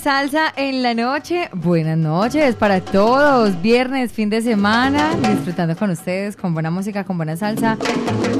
Salsa en la noche. Buenas noches para todos. Viernes, fin de semana, disfrutando con ustedes, con buena música, con buena salsa.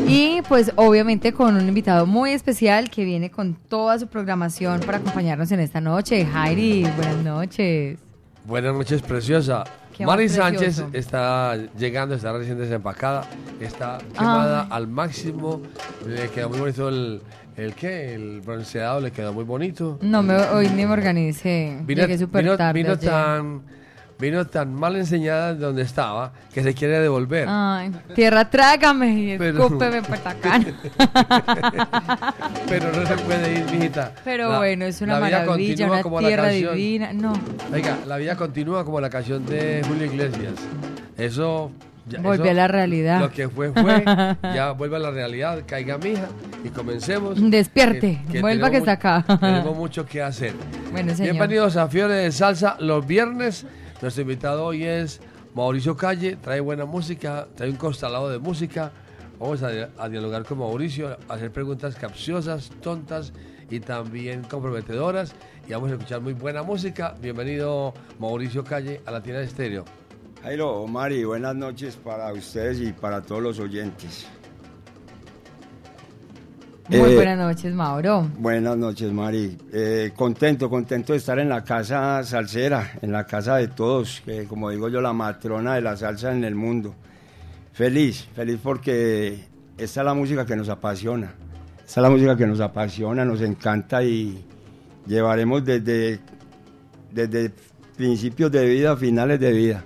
Y pues obviamente con un invitado muy especial que viene con toda su programación para acompañarnos en esta noche. Jairi, buenas noches. Buenas noches, preciosa. Mari. Sánchez está llegando, está recién desempacada, está quemada al máximo. Le queda muy bonito el, el qué, el bronceado, le queda muy bonito. No, me, hoy ni me organicé. Llegué súper vino- tarde vino tan, vino tan mal enseñada de donde estaba que se quiere devolver. Ay, tierra, trágame y Pero- escúpeme, patacán. Pero no se puede ir, mijita. Pero La- bueno, es una la vida maravilla, una como tierra canción. divina. No, Oiga, la vida continúa como la canción de Julio Iglesias. Eso. Ya- volví eso- a la realidad. Lo que fue, fue. Ya vuelve a la realidad. Caiga, mija. Y comencemos. Despierte, vuelva que está acá. Tenemos mucho que hacer. Bueno, señor. Bienvenidos a Fiebre de Salsa los viernes. Nuestro invitado hoy es Mauricio Calle. Trae buena música, trae un constelado de música. Vamos a, a dialogar con Mauricio, a hacer preguntas capciosas, tontas y también comprometedoras. Y vamos a escuchar muy buena música. Bienvenido Mauricio Calle a Latina Estéreo. Jairo, Mari, buenas noches para ustedes y para todos los oyentes. Muy Eh, buenas noches, Mauro. Buenas noches, Mari. Eh, contento, contento de estar en la casa salsera, en la casa de todos, que como digo yo, la matrona de la salsa en el mundo. Feliz, feliz porque esta es la música que nos apasiona. Esta es la música que nos apasiona, nos encanta y llevaremos desde, desde principios de vida a finales de vida.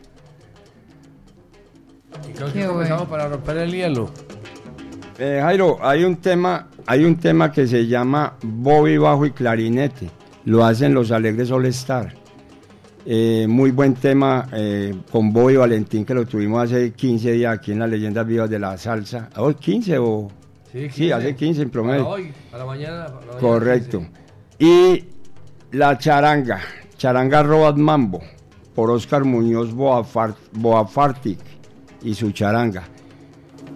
Y creo Qué que comenzamos bueno. para romper el hielo. Eh, Jairo, hay un tema, hay un tema que se llama Bobby bajo y clarinete. Lo hacen los Alegres All Star. Eh, muy buen tema eh, con Bobby Valentín que lo tuvimos hace 15 días aquí en las Leyendas Vivas de la Salsa. ¿Oh, 15 o? Sí, hace 15 en promedio. Para hoy, para mañana. para mañana, Correcto. 15. Y La Charanga, Charanga Robot Mambo, por Oscar Muñoz Boafart, Boafartic y su charanga.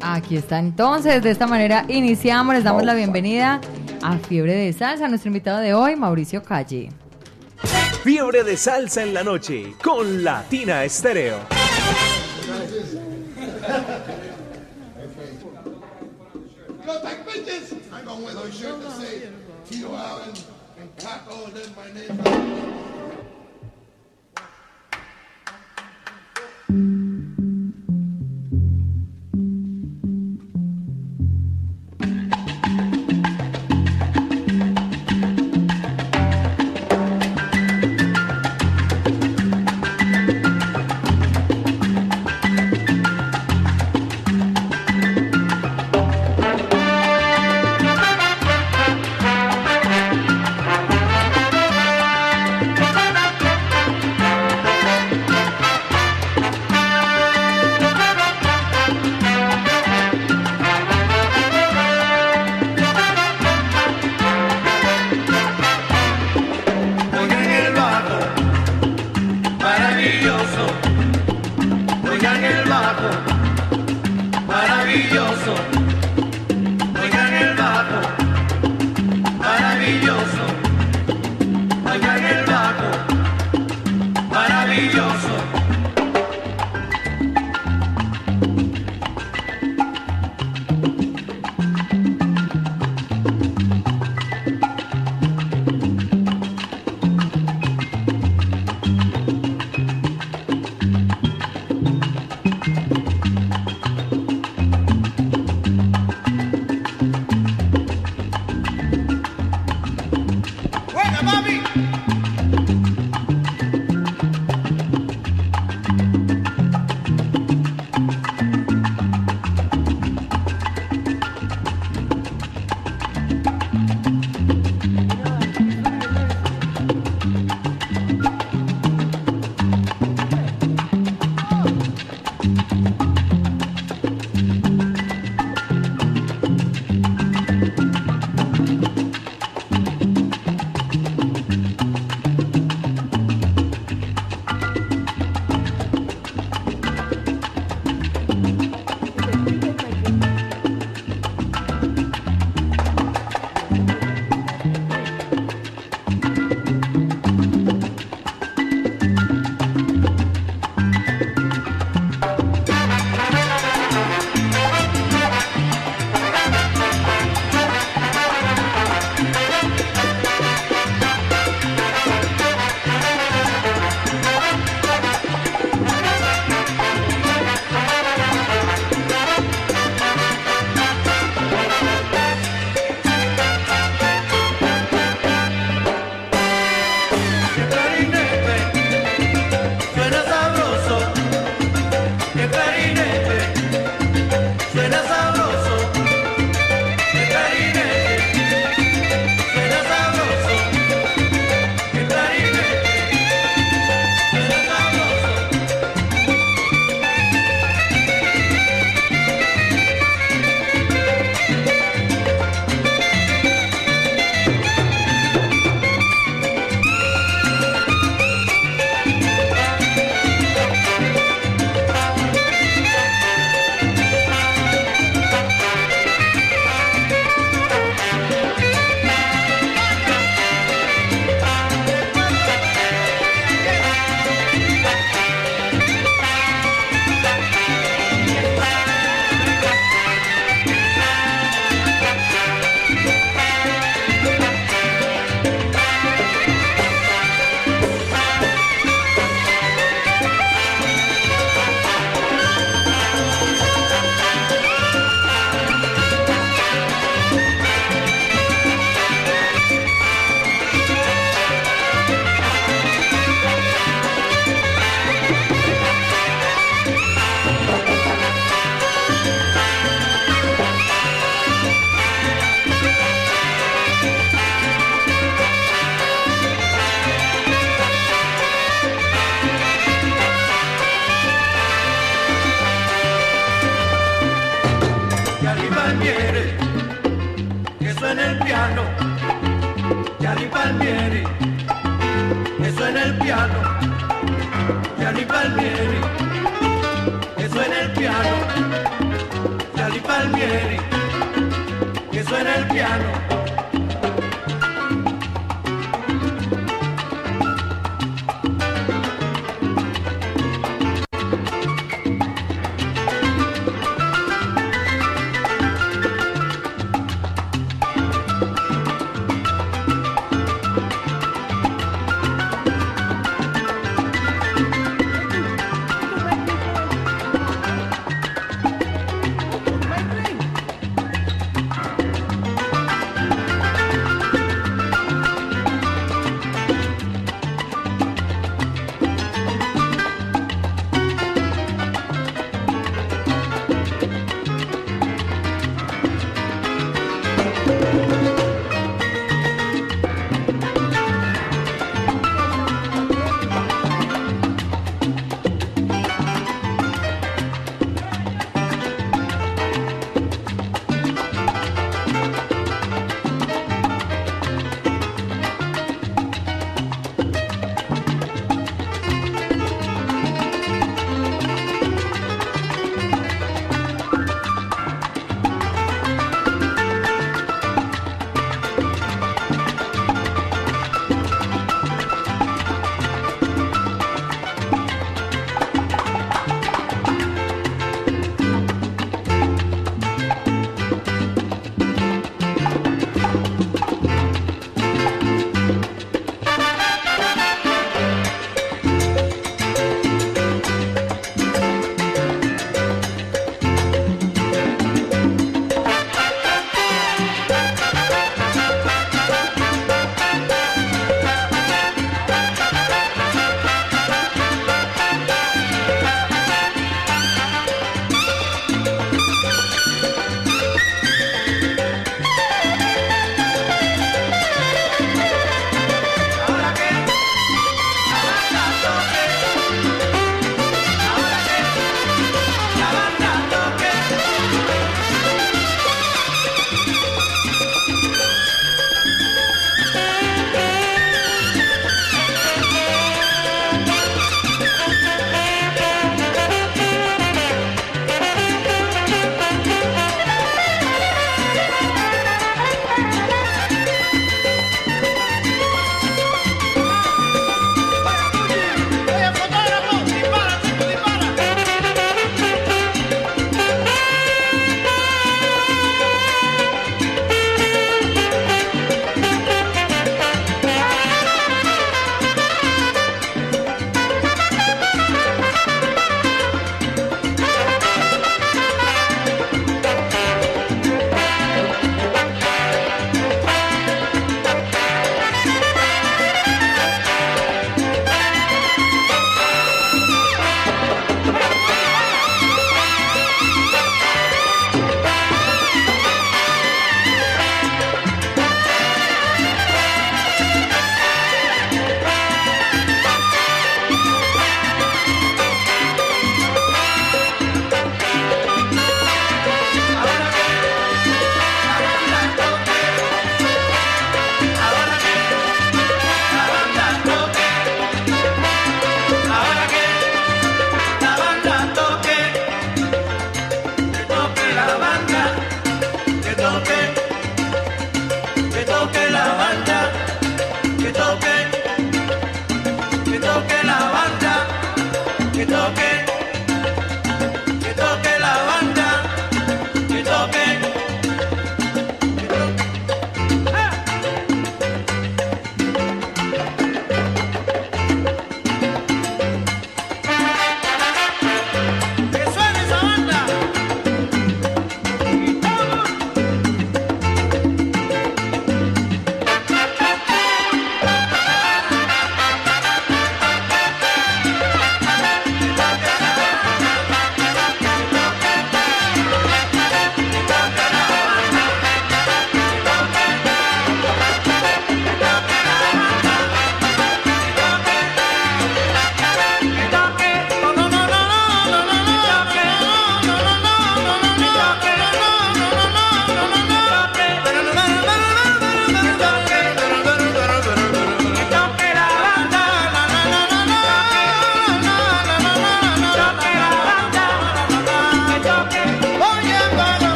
Aquí está entonces, de esta manera iniciamos, les damos la bienvenida a Fiebre de Salsa, nuestro invitado de hoy, Mauricio Calle. Fiebre de salsa en la noche con Latina Estéreo.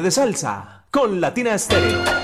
De Salsa con Latina Estéreo.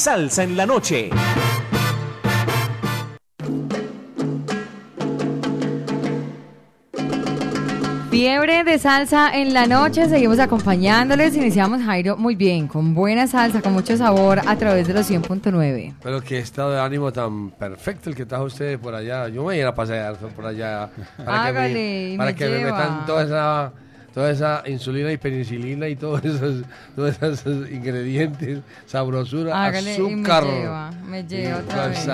Salsa en la noche. Fiebre de salsa en la noche, seguimos acompañándoles. Iniciamos Jairo muy bien, con buena salsa, con mucho sabor a través de los 100.9. Pero qué estado de ánimo tan perfecto el que trajo usted por allá. Yo me voy a ir a pasear por allá. Hágale, que y me, para me que me metan toda esa, toda esa insulina y penicilina y todos esos, todos esos ingredientes, sabrosura, Hágale y me azúcar. lleva, me lleva otra vez.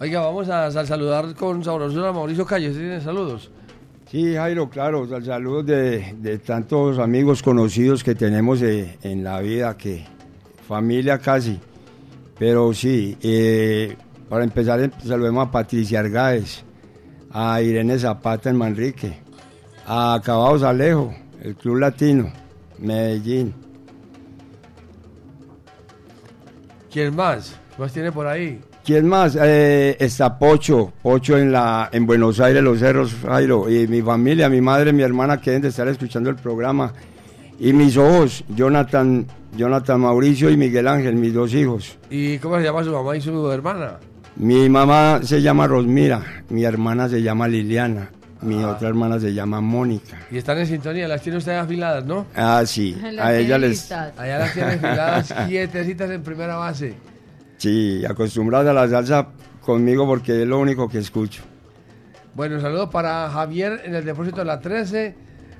Oiga, vamos a, a saludar con sabrosura a Mauricio Calle. ¿Sí tiene saludos? Sí, Jairo, claro, sal- saludos de, de tantos amigos conocidos que tenemos eh, en la vida, que familia casi. Pero sí, eh, para empezar, em- saludemos a Patricia Argáez, a Irene Zapata en Manrique, a Alejo, el Club Latino, Medellín. ¿Quién más? ¿Qué más tiene por ahí? ¿Quién más? Eh, está Pocho, Pocho en la en Buenos Aires, Los Cerros, Jairo, y mi familia, mi madre, mi hermana que deben de estar escuchando el programa, y mis ojos, Jonathan, Jonathan Mauricio y Miguel Ángel, mis dos hijos. ¿Y cómo se llama su mamá y su hermana? Mi mamá se llama Rosmira, mi hermana se llama Liliana, mi otra hermana se llama Mónica. Y están en sintonía, las tiene usted afiladas, ¿no? Ah, sí, a ella les... Allá las tiene afiladas, quietecitas en primera base. Sí, acostumbradas a la salsa conmigo porque es lo único que escucho. Bueno, saludos para Javier en el depósito de la 13.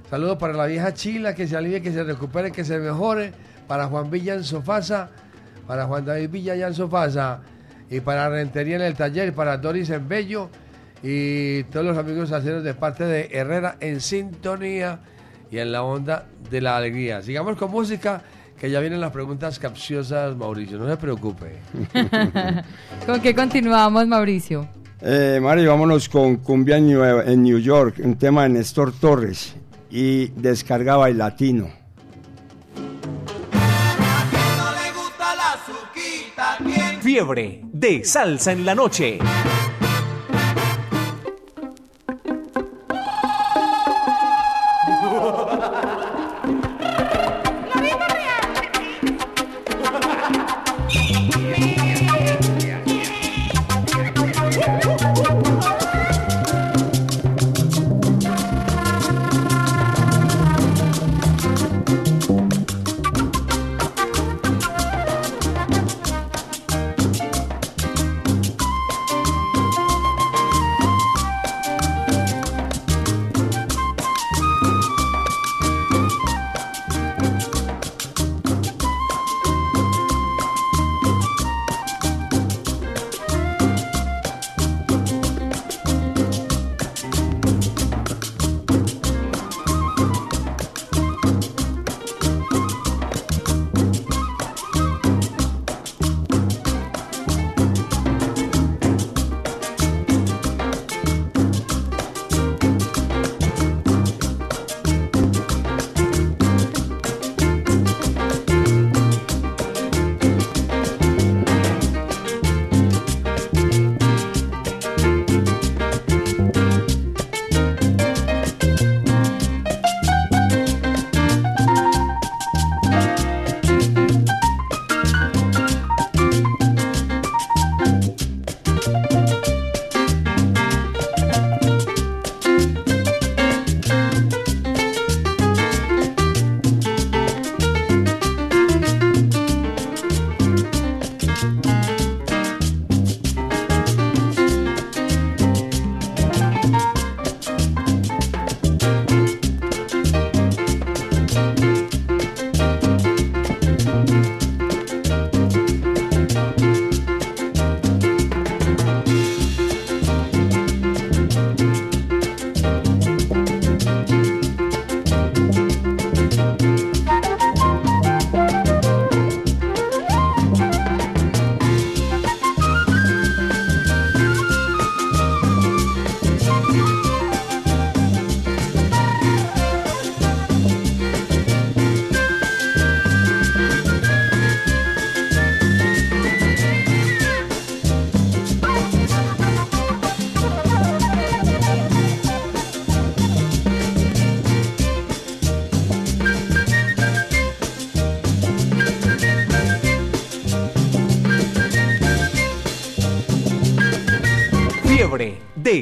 Saludos para la vieja Chila, que se alivie, que se recupere, que se mejore. Para Juan Villa en Sofasa. Para Juan David Villa allá en Sofasa. Y para Rentería en el taller. Para Doris en Bello. Y todos los amigos salseros de parte de Herrera en sintonía y en la onda de la alegría. Sigamos con música, que ya vienen las preguntas capciosas, Mauricio. No se preocupe. ¿Con qué continuamos, Mauricio? Eh, Mari, vámonos con Cumbia en New, en New York, un tema de Néstor Torres y descarga bailatino. no le gusta la suquita, ¿quién? Fiebre de Salsa en la noche.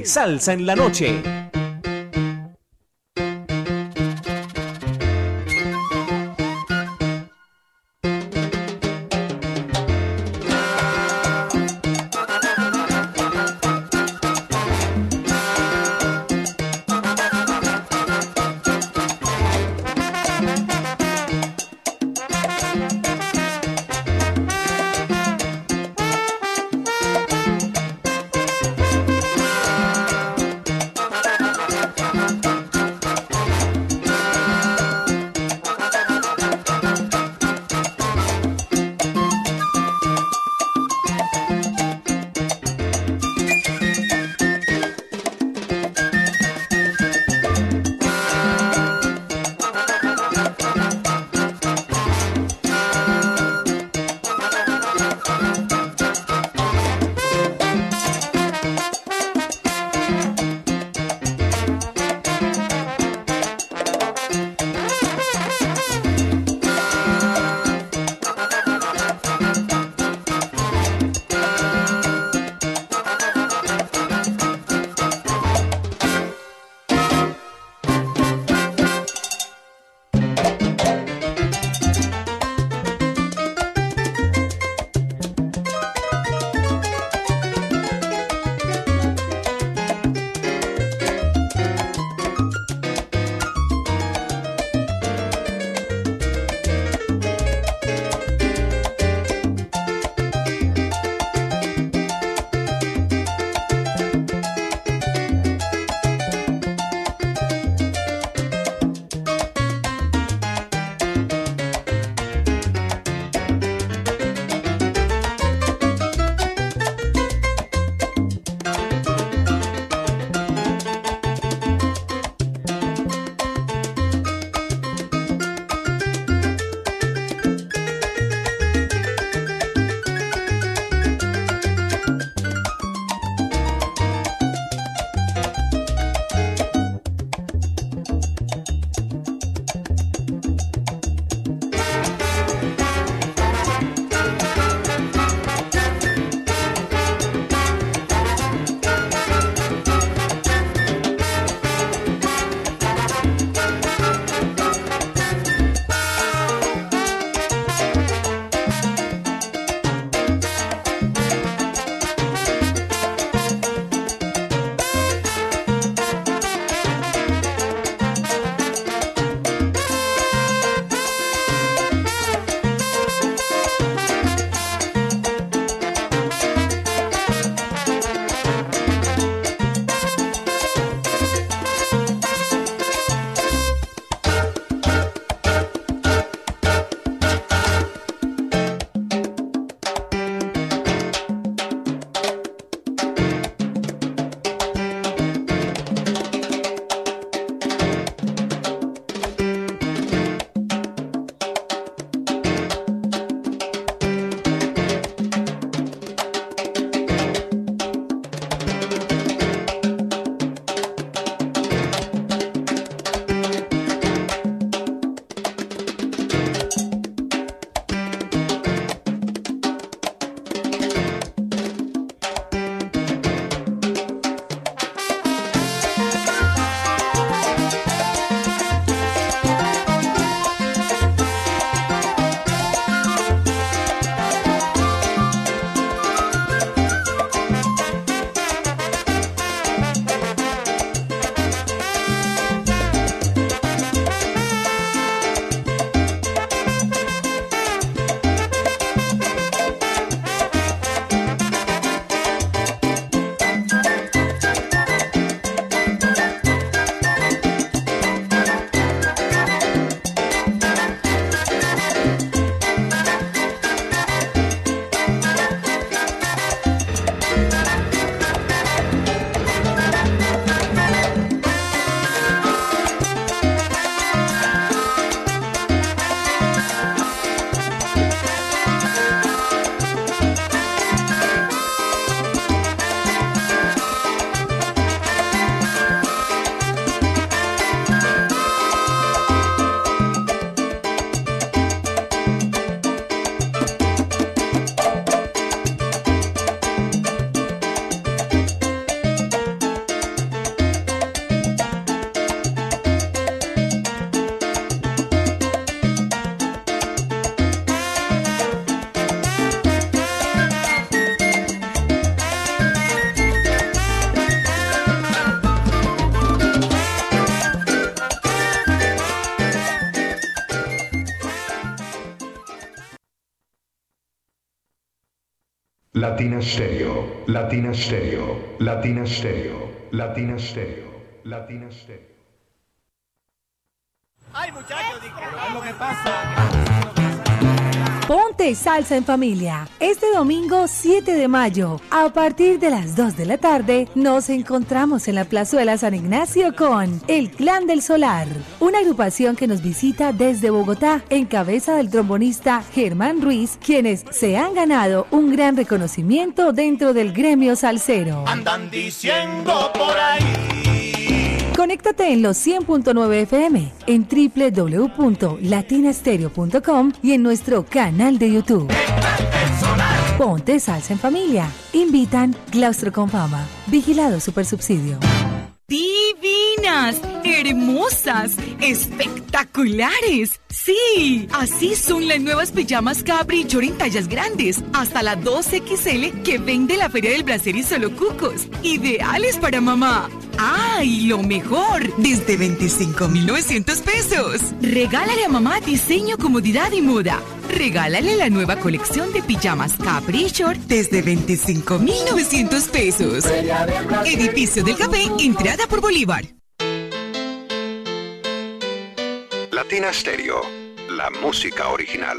Salsa en la noche. Latina Stereo, Latina Stereo, Latina Stereo, Latina Stereo, Latina Stereo. Ay, muchachos, es lo que pasa. Ponte salsa en familia. Este domingo 7 de mayo, a partir de las 2 de la tarde, nos encontramos en la plazuela San Ignacio con El Clan del Solar, una agrupación que nos visita desde Bogotá en cabeza del trombonista Germán Ruiz, quienes se han ganado un gran reconocimiento dentro del gremio salsero. Andan diciendo por ahí. Conéctate en los 100.9 FM, en www.latinastereo.com y en nuestro canal de YouTube. Ponte salsa en familia. Invitan Claustro con Fama. Vigilado Supersubsidio. Hermosas, espectaculares. Sí, así son las nuevas pijamas Capri y en tallas grandes, hasta la 2XL que vende la Feria del Placer y Solo Cucos. Ideales para mamá. ¡Ay, lo mejor! Desde 25,900 pesos. Regálale a mamá diseño, comodidad y moda. Regálale la nueva colección de pijamas Capri Short desde 25,900 pesos. Edificio del Café, entrada por Bolívar. Latina Stereo, la música original.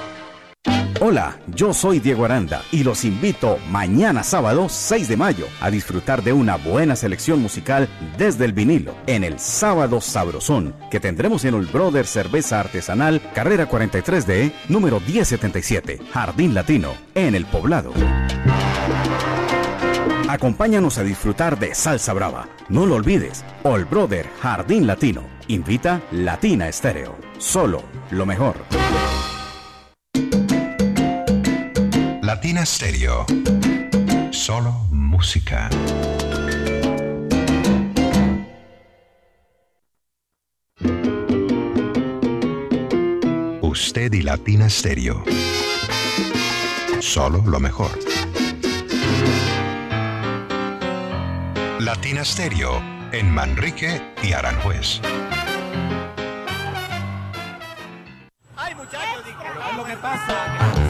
Hola, yo soy Diego Aranda y los invito mañana sábado 6 de mayo a disfrutar de una buena selección musical desde el vinilo en el Sábado Sabrosón que tendremos en el Brother Cerveza Artesanal Carrera 43D número 1077 Jardín Latino en el Poblado. Acompáñanos a disfrutar de Salsa Brava. No lo olvides, All Brother Jardín Latino. Invita Latina Estéreo. Solo lo mejor. Latina Stereo. Solo música. Usted y Latina Stereo. Solo lo mejor. Latina Stereo en Manrique y Aranjuez. Ay, muchachos, lo que pasa.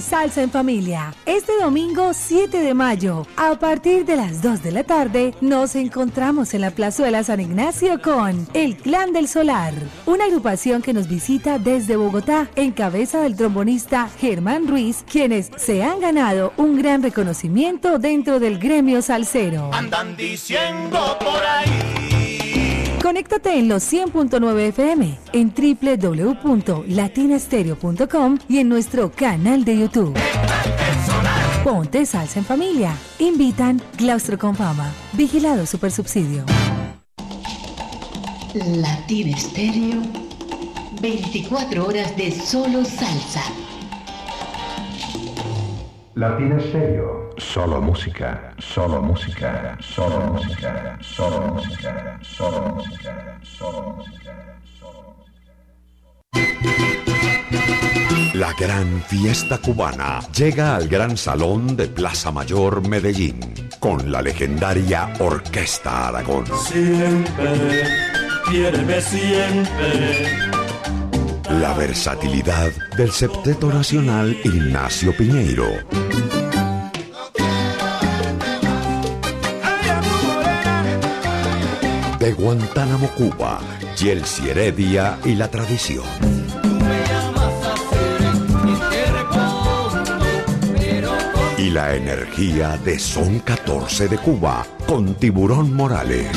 Salsa en familia. Este domingo 7 de mayo, a partir de las 2 de la tarde, nos encontramos en la plazuela San Ignacio con El Clan del Solar, una agrupación que nos visita desde Bogotá en cabeza del trombonista Germán Ruiz, quienes se han ganado un gran reconocimiento dentro del gremio salsero. Andan diciendo por ahí. Conéctate en los 100.9 FM, en www.latinastereo.com y en nuestro canal de YouTube. Ponte salsa en familia. Invitan Claustro con Fama. Vigilado Supersubsidio. Latina Estéreo, 24 horas de solo salsa. Latina Stereo. Solo música, solo música, solo música, solo música, solo música, solo música. La gran fiesta cubana llega al Gran Salón de Plaza Mayor Medellín con la legendaria Orquesta Aragón. Siempre, quiéreme siempre. La versatilidad del septeto nacional Ignacio Piñeiro. De Guantánamo, Cuba, Yelsi Heredia y la tradición. Y la energía de Son 14 de Cuba con Tiburón Morales.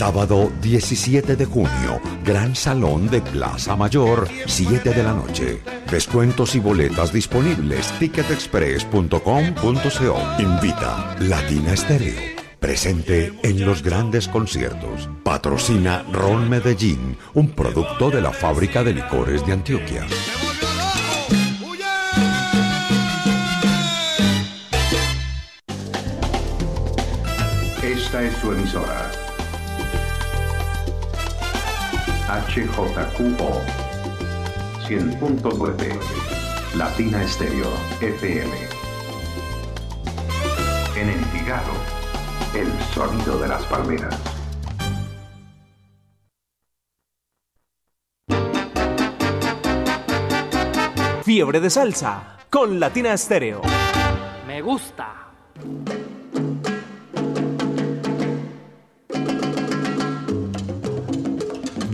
Sábado 17 de junio, Gran Salón de Plaza Mayor, 7 de la noche. Descuentos y boletas disponibles. Ticketexpress.com.co. Invita Latina Estéreo. presente en los grandes conciertos. Patrocina Ron Medellín, un producto de la fábrica de licores de Antioquia. Esta es su emisora. HJQO 100.9 Latina Estéreo FM. En Envigado, el sonido de las palmeras. Fiebre de salsa con Latina Estéreo. Me gusta.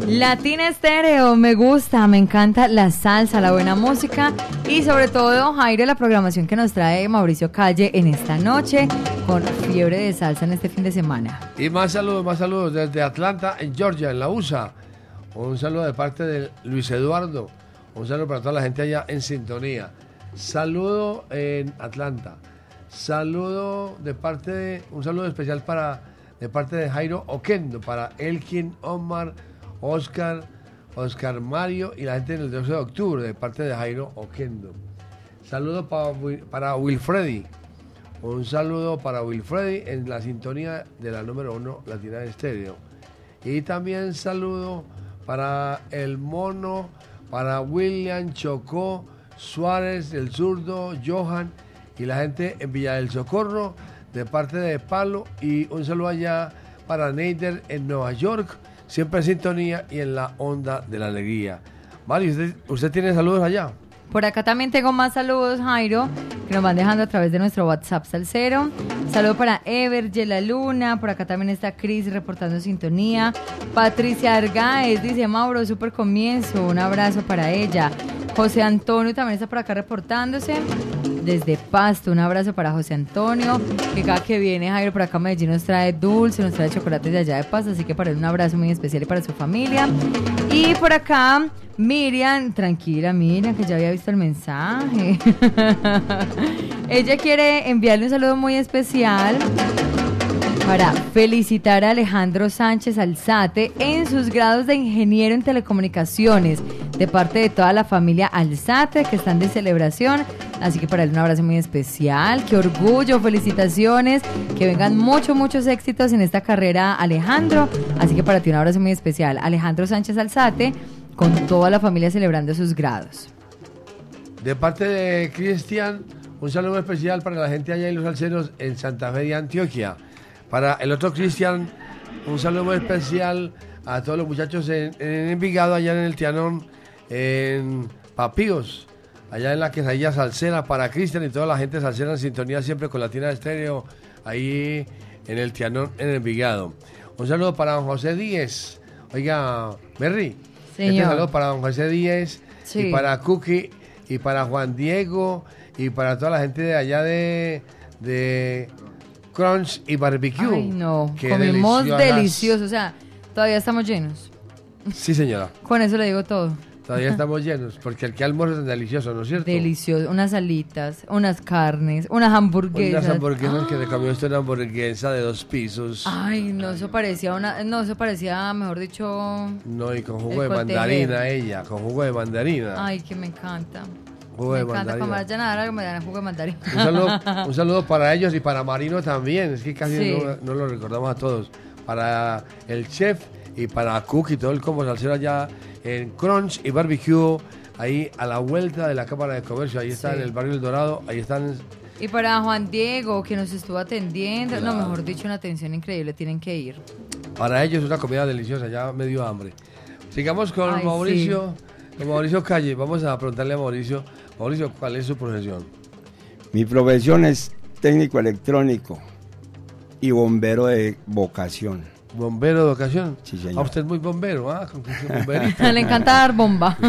Latina Estéreo, me gusta, me encanta la salsa, la buena música y sobre todo, Jairo, la programación que nos trae Mauricio Calle en esta noche con fiebre de salsa en este fin de semana. Y más saludos, más saludos desde Atlanta, en Georgia, en la USA. Un saludo de parte de Luis Eduardo. Un saludo para toda la gente allá en sintonía. Saludo en Atlanta. Saludo de parte de, un saludo especial para de parte de Jairo Oquendo, para Elkin, Omar, Oscar, Oscar Mario y la gente del 12 de octubre, de parte de Jairo Oquendo. Saludo para, para Wilfredi. Un saludo para Wilfredi en la sintonía de la número uno Latina de Estéreo. Y también saludo para el mono, para William Chocó, Suárez, el zurdo, Johan y la gente en Villa del Socorro de parte de Palo. Y un saludo allá para Neider en Nueva York, siempre en sintonía y en la onda de la alegría. ¿usted, usted tiene saludos allá? Por acá también tengo más saludos, Jairo, que nos van dejando a través de nuestro WhatsApp Salcero. Saludo para Ever, Yela Luna, por acá también está Cris reportando sintonía. Patricia Argaez dice, Mauro, súper comienzo, un abrazo para ella. José Antonio también está por acá reportándose. Desde Pasto, un abrazo para José Antonio, que cada que viene Jairo por acá a Medellín nos trae dulce, nos trae chocolates de allá de Pasto, así que para él un abrazo muy especial y para su familia. Y por acá, Miriam, tranquila Miriam, que ya había visto el mensaje. Ella quiere enviarle un saludo muy especial para felicitar a Alejandro Sánchez Alzate en sus grados de ingeniero en telecomunicaciones de parte de toda la familia Alzate que están de celebración. Así que para él un abrazo muy especial, qué orgullo, felicitaciones, que vengan muchos, muchos éxitos en esta carrera Alejandro. Así que para ti un abrazo muy especial, Alejandro Sánchez Alzate, con toda la familia celebrando sus grados. De parte de Cristian, un saludo especial para la gente allá en los alceros en Santa Fe de Antioquia. Para el otro Cristian, un saludo muy especial a todos los muchachos en, en Envigado, allá en el Tianón, en Papíos, allá en la quesadilla salsera. Para Cristian y toda la gente salsera en sintonía siempre con Latina Estéreo, ahí en el Tianón, en Envigado. Un saludo para don José Díez. Oiga, Merry. Este saludo para don José Díez Sí. y para Cookie y para Juan Diego y para toda la gente de allá de, de Crunch y Barbecue. Ay, no, Qué comimos deliciosas. delicioso, o sea, todavía estamos llenos. Sí, señora. Con eso le digo todo. Todavía estamos llenos, porque el que almuerzo es delicioso, ¿no es cierto? Delicioso, unas alitas, unas carnes, unas hamburguesas. Unas hamburguesas que le comió usted una hamburguesa de dos pisos. Ay, no, eso parecía una, no, eso parecía, mejor dicho, No, y con jugo de mandarina ella, con jugo de mandarina. ay, que me encanta. Jugo me de encanta mandarina. cuando vayan a dar algo me dan jugo de mandarina. Un saludo, un saludo para ellos y para Marino también. Es que casi Sí. no, no lo recordamos a todos. Para el chef y para Cook y todo el combo salsero allá en Crunch y Barbecue, ahí a la vuelta de la Cámara de Comercio. Ahí está Sí. en el barrio El Dorado. Ahí están. Y para Juan Diego, que nos estuvo atendiendo, no, Claro. mejor dicho, una atención increíble, tienen que ir. Para ellos una comida deliciosa. Ya me dio hambre. Sigamos con Ay, Mauricio. Con Mauricio Calle. Vamos a preguntarle a Mauricio. Mauricio, ¿cuál es su profesión? Mi profesión es técnico electrónico y bombero de vocación. ¿Bombero de ocasión? Sí, A señor. usted es muy bombero, ¿ah? Con su bomberito. Le encanta dar bomba.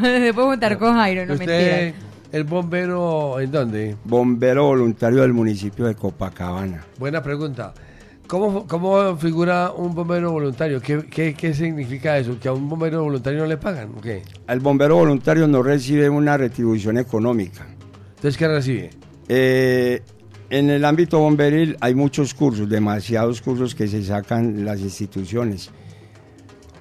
Se puede juntar con Jairo, no ¿Usted mentira. es bombero en dónde? Bombero voluntario del municipio de Copacabana. Buena pregunta. ¿Cómo, cómo figura un bombero voluntario? ¿Qué, qué, qué significa eso? ¿Que a un bombero voluntario no le pagan? ¿O qué? El bombero voluntario no recibe una retribución económica. Entonces, ¿qué recibe? Eh, En el ámbito bomberil hay muchos cursos, demasiados cursos que se sacan las instituciones.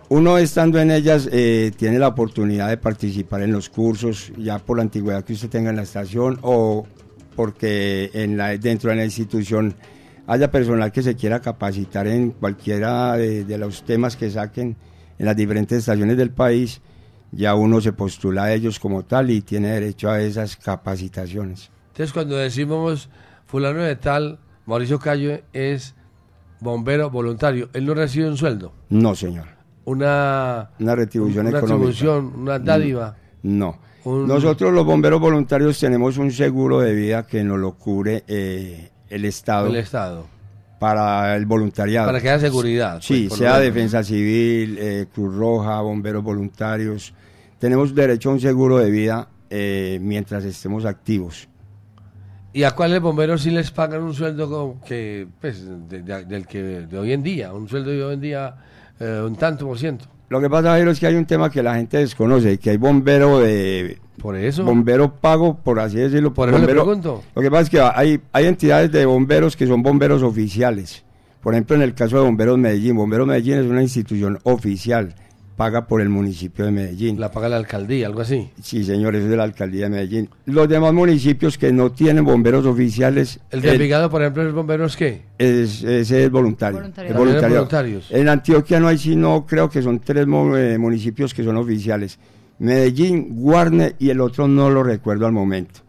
Uno estando en ellas eh, tiene la oportunidad de participar en los cursos, ya por la antigüedad que usted tenga en la estación o porque en la, dentro de la institución haya personal que se quiera capacitar en cualquiera de, de los temas que saquen en las diferentes estaciones del país, ya uno se postula a ellos como tal y tiene derecho a esas capacitaciones. Entonces, cuando decimos fulano de tal, Mauricio Calle es bombero voluntario, él no recibe un sueldo, No, señor. una, Una retribución una económica. retribución, una dádiva. No. Un- Nosotros los bomberos voluntarios tenemos un seguro de vida que nos lo cubre eh, el Estado. El Estado. Para el voluntariado. Para que haya seguridad, Sí, pues, lo sea. Defensa Civil, eh, Cruz Roja, bomberos voluntarios. Tenemos derecho a un seguro de vida eh, mientras estemos activos. ¿Y a cuáles bomberos sí les pagan un sueldo como que, pues, de- de- del que de hoy en día? Un sueldo de hoy en día, eh, un tanto por ciento. Lo que pasa, Jairo, es que hay un tema que la gente desconoce, que hay bombero de... Por eso. Bombero pago, por así decirlo. Por eso le bombero- pregunto. Lo que pasa es que hay, hay entidades de bomberos que son bomberos oficiales. Por ejemplo, en el caso de Bomberos Medellín, Bomberos Medellín es una institución oficial, paga por el municipio de Medellín. La paga la alcaldía, algo así. Sí, señor, eso es de la alcaldía de Medellín. Los demás municipios que no tienen bomberos oficiales... El de Envigado, por ejemplo, ¿es bomberos qué? es, ese es voluntario. Voluntariado. es voluntariado. Voluntarios. En Antioquia no hay sino, creo que son tres eh, municipios que son oficiales. Medellín, Guarne y el otro no lo recuerdo al momento.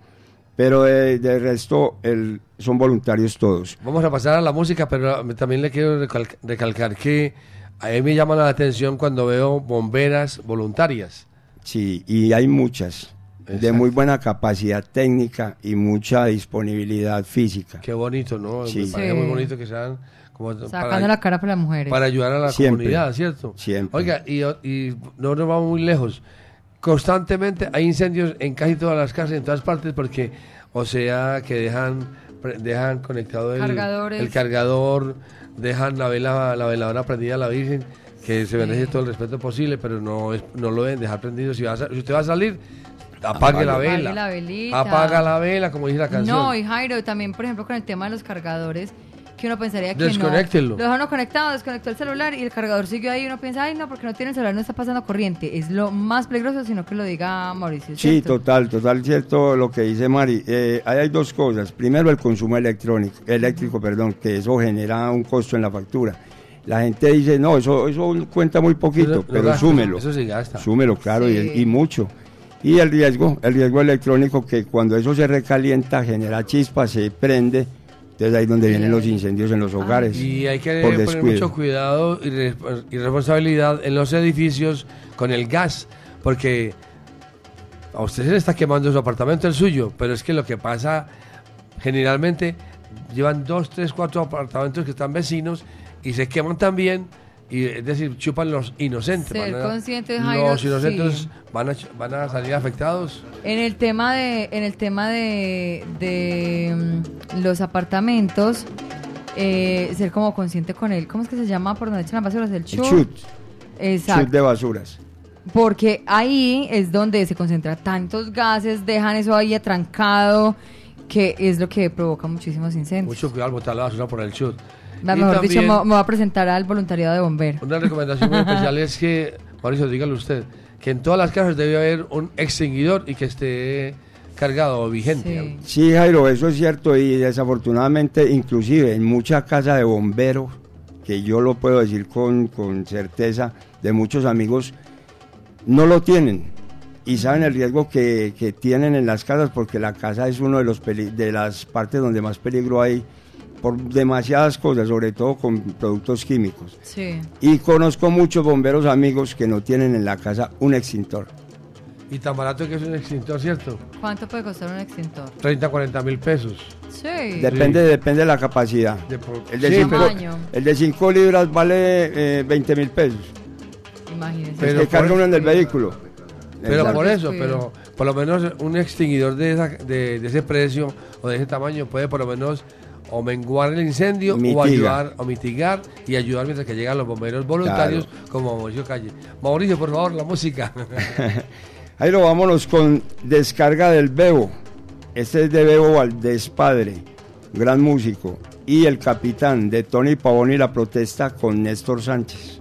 Pero de, de resto el, son voluntarios todos. Vamos a pasar a la música, pero también le quiero recal- recalcar que a mí me llama la atención cuando veo bomberas voluntarias. Sí, y hay muchas. De muy buena capacidad técnica y mucha disponibilidad física. Qué bonito, ¿no? Sí. Me parece Sí. muy bonito que sean como Sacando la cara para las mujeres. para ayudar a la Siempre. comunidad, ¿cierto? Siempre. Oiga, y, y no nos vamos muy lejos. Constantemente hay incendios en casi todas las casas, en todas partes, porque, o sea, que dejan dejan conectado el cargador, dejan la vela la veladora prendida a la Virgen, que se merece todo el respeto posible, pero no es, no lo deben dejar prendido. Si, va a si usted va a salir, apague la Apague vela. la. Apaga la vela, como dice la canción. No, y Jairo, también, por ejemplo, con el tema de los cargadores, que uno pensaría que Desconéctelo. no. Lo dejaron conectado, desconectó el celular y el cargador siguió ahí. y Uno piensa, ay, no, porque no tiene el celular, no está pasando corriente. Es lo más peligroso, sino que lo diga Mauricio. Sí, ¿cierto? total, total cierto lo que dice Mari. Eh, ahí hay dos cosas. Primero, el consumo electrónico, eléctrico, perdón, que eso genera un costo en la factura. La gente dice, no, eso, eso cuenta muy poquito, Eso- pero gasta, súmelo. eso sí gasta. Súmelo, claro, Sí. y, y mucho. Y el riesgo, el riesgo electrónico que cuando eso se recalienta, genera chispas, se prende. Entonces ahí es donde vienen los incendios en los hogares. Y hay que por poner mucho cuidado y, resp- y responsabilidad en los edificios con el gas, porque a usted se le está quemando su apartamento, el suyo, pero es que lo que pasa generalmente llevan dos, tres, cuatro apartamentos que están vecinos y se queman también. Y, es decir, chupan los inocentes. Ser van a- consciente, Jairo, los inocentes sí. van, a, ch- van a salir afectados. En el tema de, en el tema de, de mm, los apartamentos, eh, ser como consciente con él. ¿Cómo es que se llama por donde echan las basuras? El El chut. chut, Exacto. chut de basuras. Porque ahí es donde se concentra tantos gases, dejan eso ahí atrancado, que es lo que provoca muchísimos incendios. Mucho cuidado al botar la basura por el chut. Mejor dicho, también- me, me voy a presentar al voluntariado de bomberos. Una recomendación muy especial es que, Mauricio, dígalo usted, que en todas las casas debe haber un extinguidor y que esté cargado o vigente. Sí, Jairo, eso es cierto y desafortunadamente, inclusive en muchas casas de bomberos, que yo lo puedo decir con, con certeza, de muchos amigos, no lo tienen y saben el riesgo que, que tienen en las casas porque la casa es uno de, los de las partes donde más peligro hay por demasiadas cosas, sobre todo con productos químicos. Sí. Y conozco muchos bomberos amigos que no tienen en la casa un extintor. Y tan barato que es un extintor, ¿cierto? ¿Cuánto puede costar un extintor? 30, 40 mil pesos. Sí. Depende, depende de la capacidad. De por- el, de Sí, cinco, Tamaño. el de 5 libras vale eh, 20 mil pesos. Imagínense. el Pero que carga uno en el vehículo. Pero Exacto. por eso, pero por lo menos un extinguidor de, esa- de, de ese precio o de ese tamaño puede por lo menos o menguar el incendio o ayudar o mitigar y ayudar mientras que llegan los bomberos voluntarios como Mauricio Calle. Mauricio, por favor, la música. Ahí lo vámonos con Descarga del Bebo. Este es de Bebo Valdés Padre, gran músico. Y El Capitán de Tony Pavón y la protesta con Néstor Sánchez.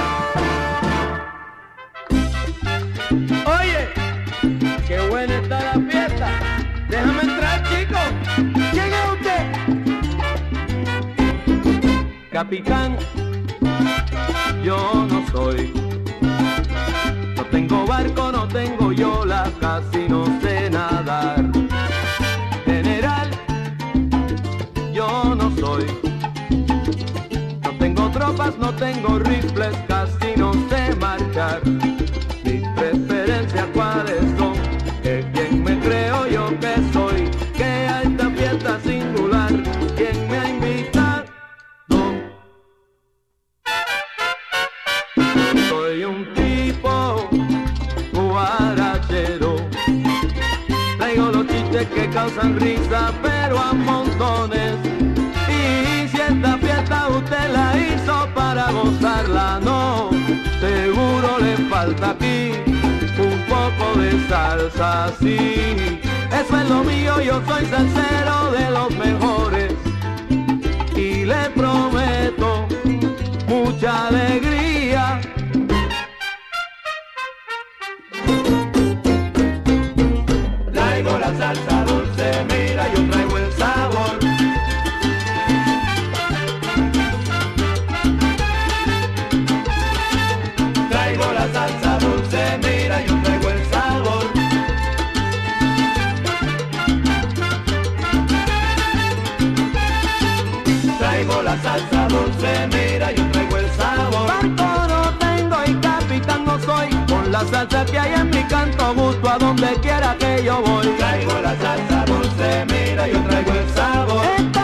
traigo la salsa dulce, mira, yo traigo el sabor. Tanto no tengo y capitán no soy, con la salsa que hay en mi canto, gusto a donde quiera que yo voy. Traigo la salsa dulce, mira, yo traigo el sabor.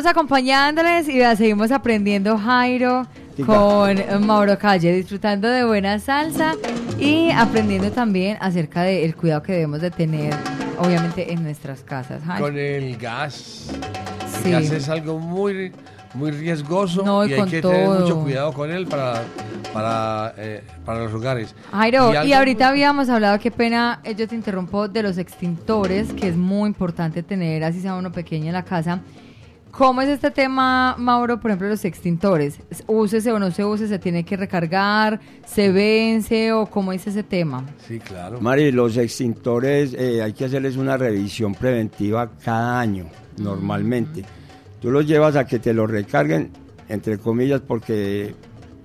Seguimos acompañándoles y seguimos aprendiendo Jairo con Mauro Calle, disfrutando de buena salsa y aprendiendo también acerca del cuidado que debemos de tener, obviamente, en nuestras casas. Jairo. Con el gas. El Sí. gas es algo muy, muy riesgoso No, y y hay que tener todo. mucho cuidado con él para, para, eh, para los hogares. Jairo, y, algo ahorita habíamos hablado, qué pena, eh, yo te interrumpo, de los extintores, que es muy importante tener, así sea uno pequeño en la casa. ¿Cómo es este tema, Mauro, por ejemplo, los extintores? ¿Úsese o no se use? ¿Se tiene que recargar? ¿Se vence? ¿O cómo es ese tema? Sí, claro. Mari, los extintores eh, hay que hacerles una revisión preventiva cada año, normalmente. Tú los llevas a que te los recarguen, entre comillas, porque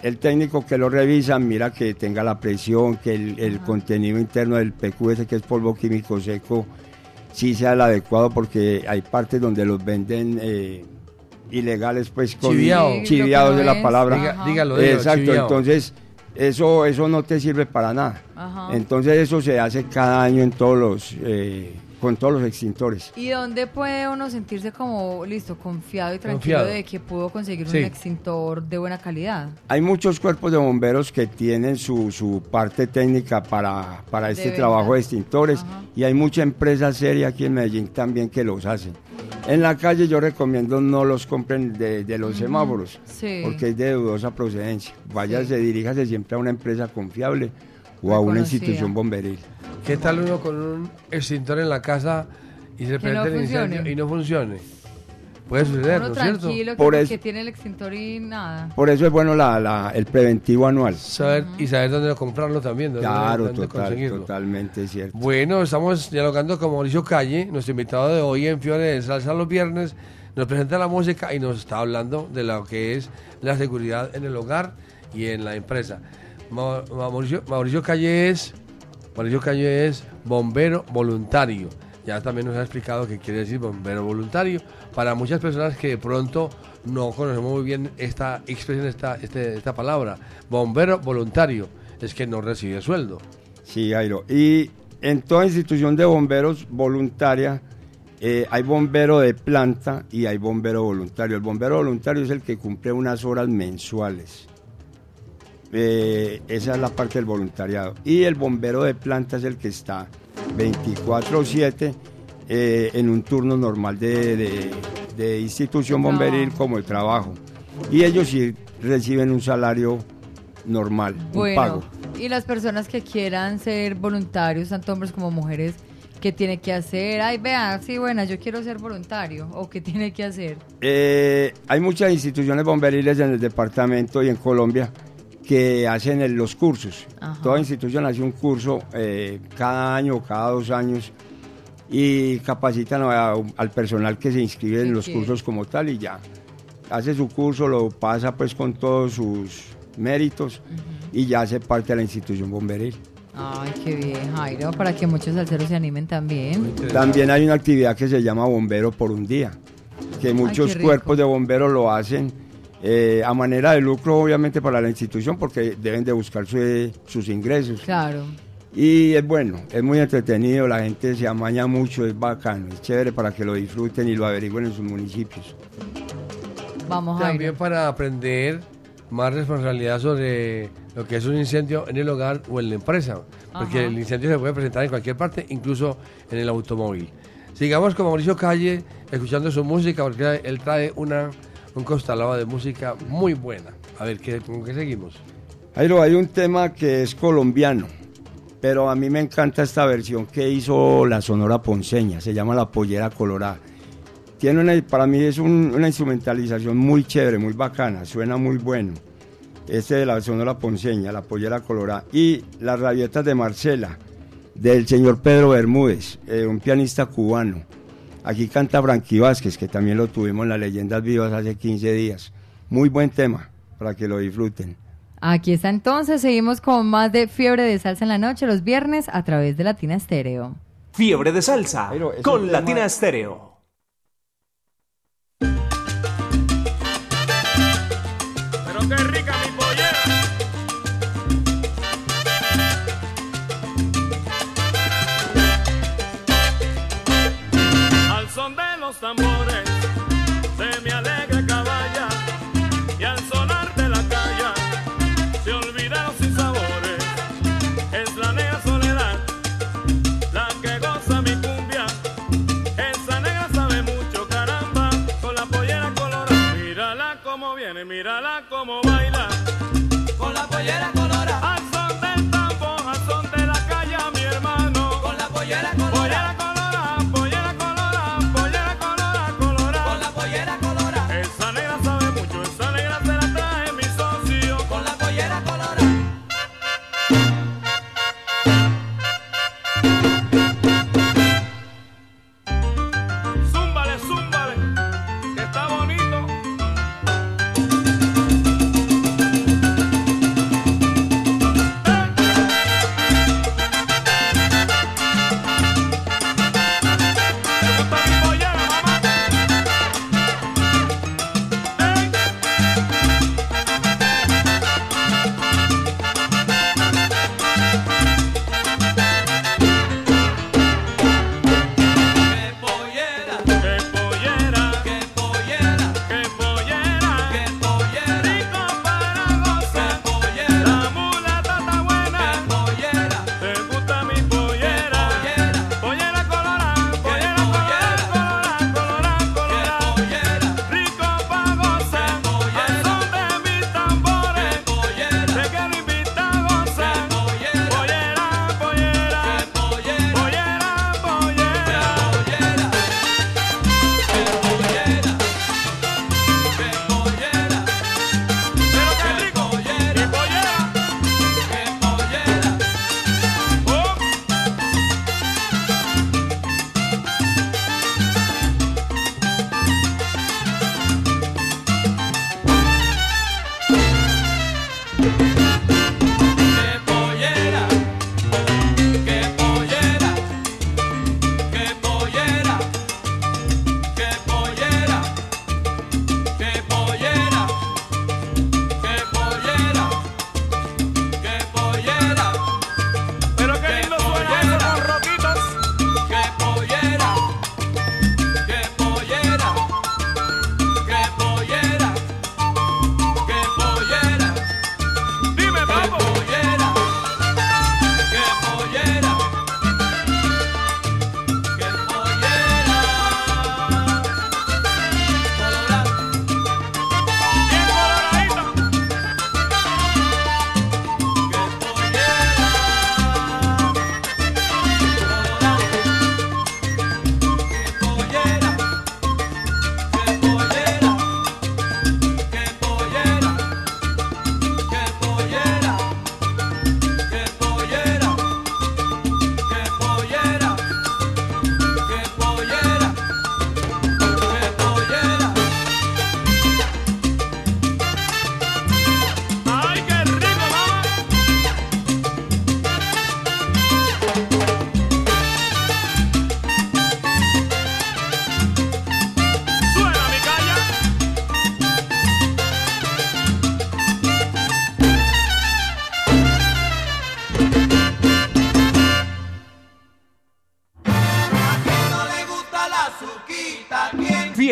el técnico que lo revisa mira que tenga la presión, que el, el contenido interno del PQS, que es polvo químico seco, sí sea el adecuado, porque hay partes donde los venden eh, ilegales, pues con chiviados que de la es. palabra. Diga- dígalo, dígalo, Exacto, chiviao. entonces eso, eso no te sirve para nada. Ajá. Entonces eso se hace cada año en todos los, eh, con todos los extintores. ¿Y dónde puede uno sentirse como, listo, confiado y tranquilo Confiado. de que pudo conseguir Sí. un extintor de buena calidad? Hay muchos cuerpos de bomberos que tienen su, su parte técnica para, para este trabajo de extintores y hay mucha empresa seria aquí en Medellín también que los hacen. En la calle yo recomiendo no los compren de, de los Ujú. semáforos Sí. porque es de dudosa procedencia. Váyase, diríjase siempre a una empresa confiable o a una institución bomberil. ¿Qué tal uno con un extintor en la casa y se no prende el incendio y no funcione? Puede suceder, Uno ¿no es cierto? tranquilo, que, Por eso- que tiene el extintor y nada. Por eso es bueno la, la- el preventivo anual. Saber, Y saber dónde comprarlo también. dónde- Claro, dónde total, conseguirlo. totalmente cierto. Bueno, estamos dialogando con Mauricio Calle, nuestro invitado de hoy en Fiore de Salsa los viernes. Nos presenta la música y nos está hablando de lo que es la seguridad en el hogar y en la empresa. Ma- Ma- Mauricio, Mauricio Calle es Mauricio Calle es bombero voluntario. Ya también nos ha explicado qué quiere decir bombero voluntario. Para muchas personas que de pronto no conocemos muy bien esta expresión, esta, este- esta palabra, bombero voluntario. es que no recibe sueldo. Sí, Jairo. Y en toda institución de bomberos voluntaria eh, hay bombero de planta y hay bombero voluntario. El bombero voluntario es el que cumple unas horas mensuales. Eh, esa es la parte del voluntariado. Y el bombero de planta es el que está 24/7 eh, en un turno normal de, de- de institución bomberil como el trabajo. Y ellos sí reciben un salario normal, un Bueno, pago. y las personas que quieran ser voluntarios, tanto hombres como mujeres, ¿qué tiene que hacer? Ay, vea, sí, buena, yo quiero ser voluntario. ¿O qué tiene que hacer? Eh, hay muchas instituciones bomberiles en el departamento y en Colombia que hacen el- los cursos. Ajá. Toda institución hace un curso eh, cada año, cada dos años y capacitan a- al personal que se inscribe en los cursos como tal y ya. Hace su curso, lo pasa pues con todos sus méritos y ya hace parte de la institución bomberil. Ay, qué bien, Jairo, para que muchos salseros se animen también. También hay una actividad que se llama Bombero por un día, que muchos cuerpos de bomberos lo hacen eh, a manera de lucro, obviamente, para la institución, porque deben de buscar su- sus ingresos. Claro. Y es bueno, es muy entretenido, la gente se amaña mucho, es bacano, es chévere para que lo disfruten y lo averigüen en sus municipios. Vamos, También Jairo. para aprender más responsabilidad sobre lo que es un incendio en el hogar o en la empresa. Porque Ajá. el incendio se puede presentar en cualquier parte, incluso en el automóvil. Sigamos con Mauricio Calle, escuchando su música, porque él trae una, un costalado de música muy buena. A ver, ¿qué, ¿con qué seguimos? Jairo, hay un tema que es colombiano, pero a mí me encanta esta versión que hizo la Sonora Ponceña, se llama La Pollera Colorada. Tiene una, para mí es un- una instrumentalización muy chévere, muy bacana, suena muy bueno. Este de la Sonora Ponceña, La Pollera Colorada. Y Las Rabietas de Marcela, del señor Pedro Bermúdez, eh, un pianista cubano. Aquí canta Frankie Vázquez, que también lo tuvimos en las Leyendas Vivas hace 15 días. Muy buen tema, para que lo disfruten. Aquí está entonces, seguimos con más de Fiebre de Salsa en la noche los viernes a través de Latina Estéreo. Fiebre de salsa con Latina tema- Estéreo. Los tambores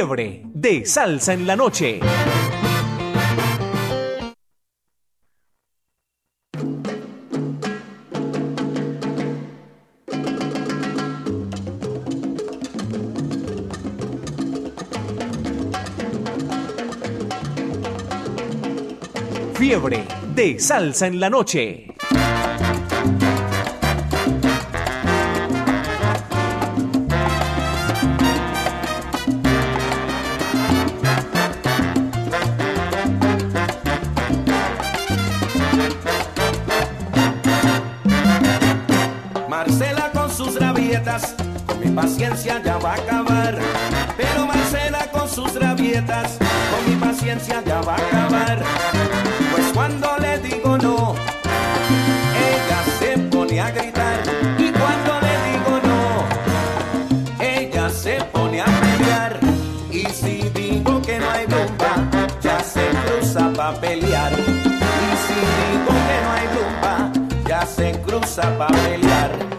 fiebre de salsa en la noche. Fiebre de salsa en la noche. Pa' bailar.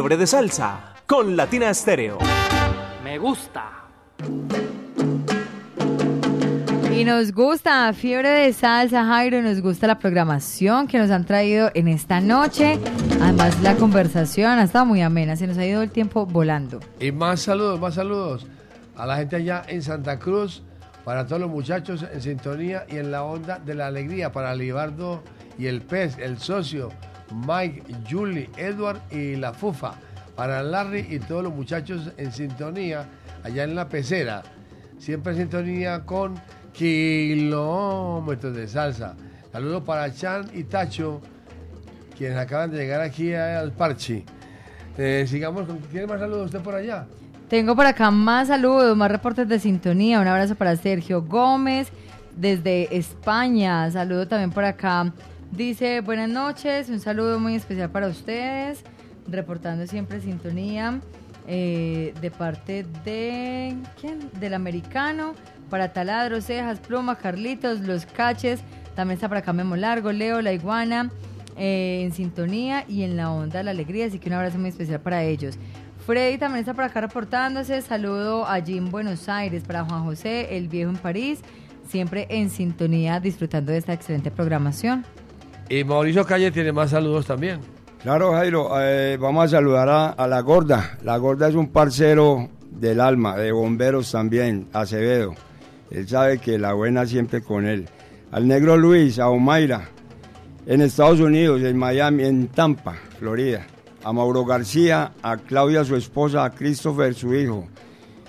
Fiebre de salsa con Latina Stereo. Me gusta. Y nos gusta Fiebre de Salsa, Jairo, nos gusta la programación que nos han traído en esta noche. Además, la conversación ha estado muy amena, se nos ha ido el tiempo volando. Y más saludos, más saludos a la gente allá en Santa Cruz, para todos los muchachos en sintonía y en la onda de la alegría, para Libardo y el pez, el socio, Mike, Julie, Edward y la Fufa, para Larry y todos los muchachos en sintonía allá en la pecera, siempre en sintonía con kilómetros de salsa. Saludos para Chan y Tacho, quienes acaban de llegar aquí al Parchi. Eh, sigamos con. ¿Tiene más saludos usted por allá? Tengo por acá más saludos, más reportes de sintonía. Un abrazo para Sergio Gómez desde España. Saludo también por acá. Dice, buenas noches, un saludo muy especial para ustedes. Reportando siempre sintonía eh, de parte de... ¿Quién? Del americano. Para Taladro, Cejas, Pluma, Carlitos, Los Caches. También está por acá Memo Largo, Leo, La Iguana. eh, en sintonía y en la onda de la alegría. Así que un abrazo muy especial para ellos. Freddy también está por acá reportándose. Saludo allí en Buenos Aires para Juan José, el viejo en París. Siempre en sintonía, disfrutando de esta excelente programación. Y Mauricio Calle tiene más saludos también. Claro, Jairo, eh, vamos a saludar a, a la gorda. La gorda es un parcero del alma, de bomberos también, Acevedo. Él sabe que la buena siempre con él. Al negro Luis, a Omaira, en Estados Unidos, en Miami, en Tampa, Florida. A Mauro García, a Claudia, su esposa, a Christopher, su hijo.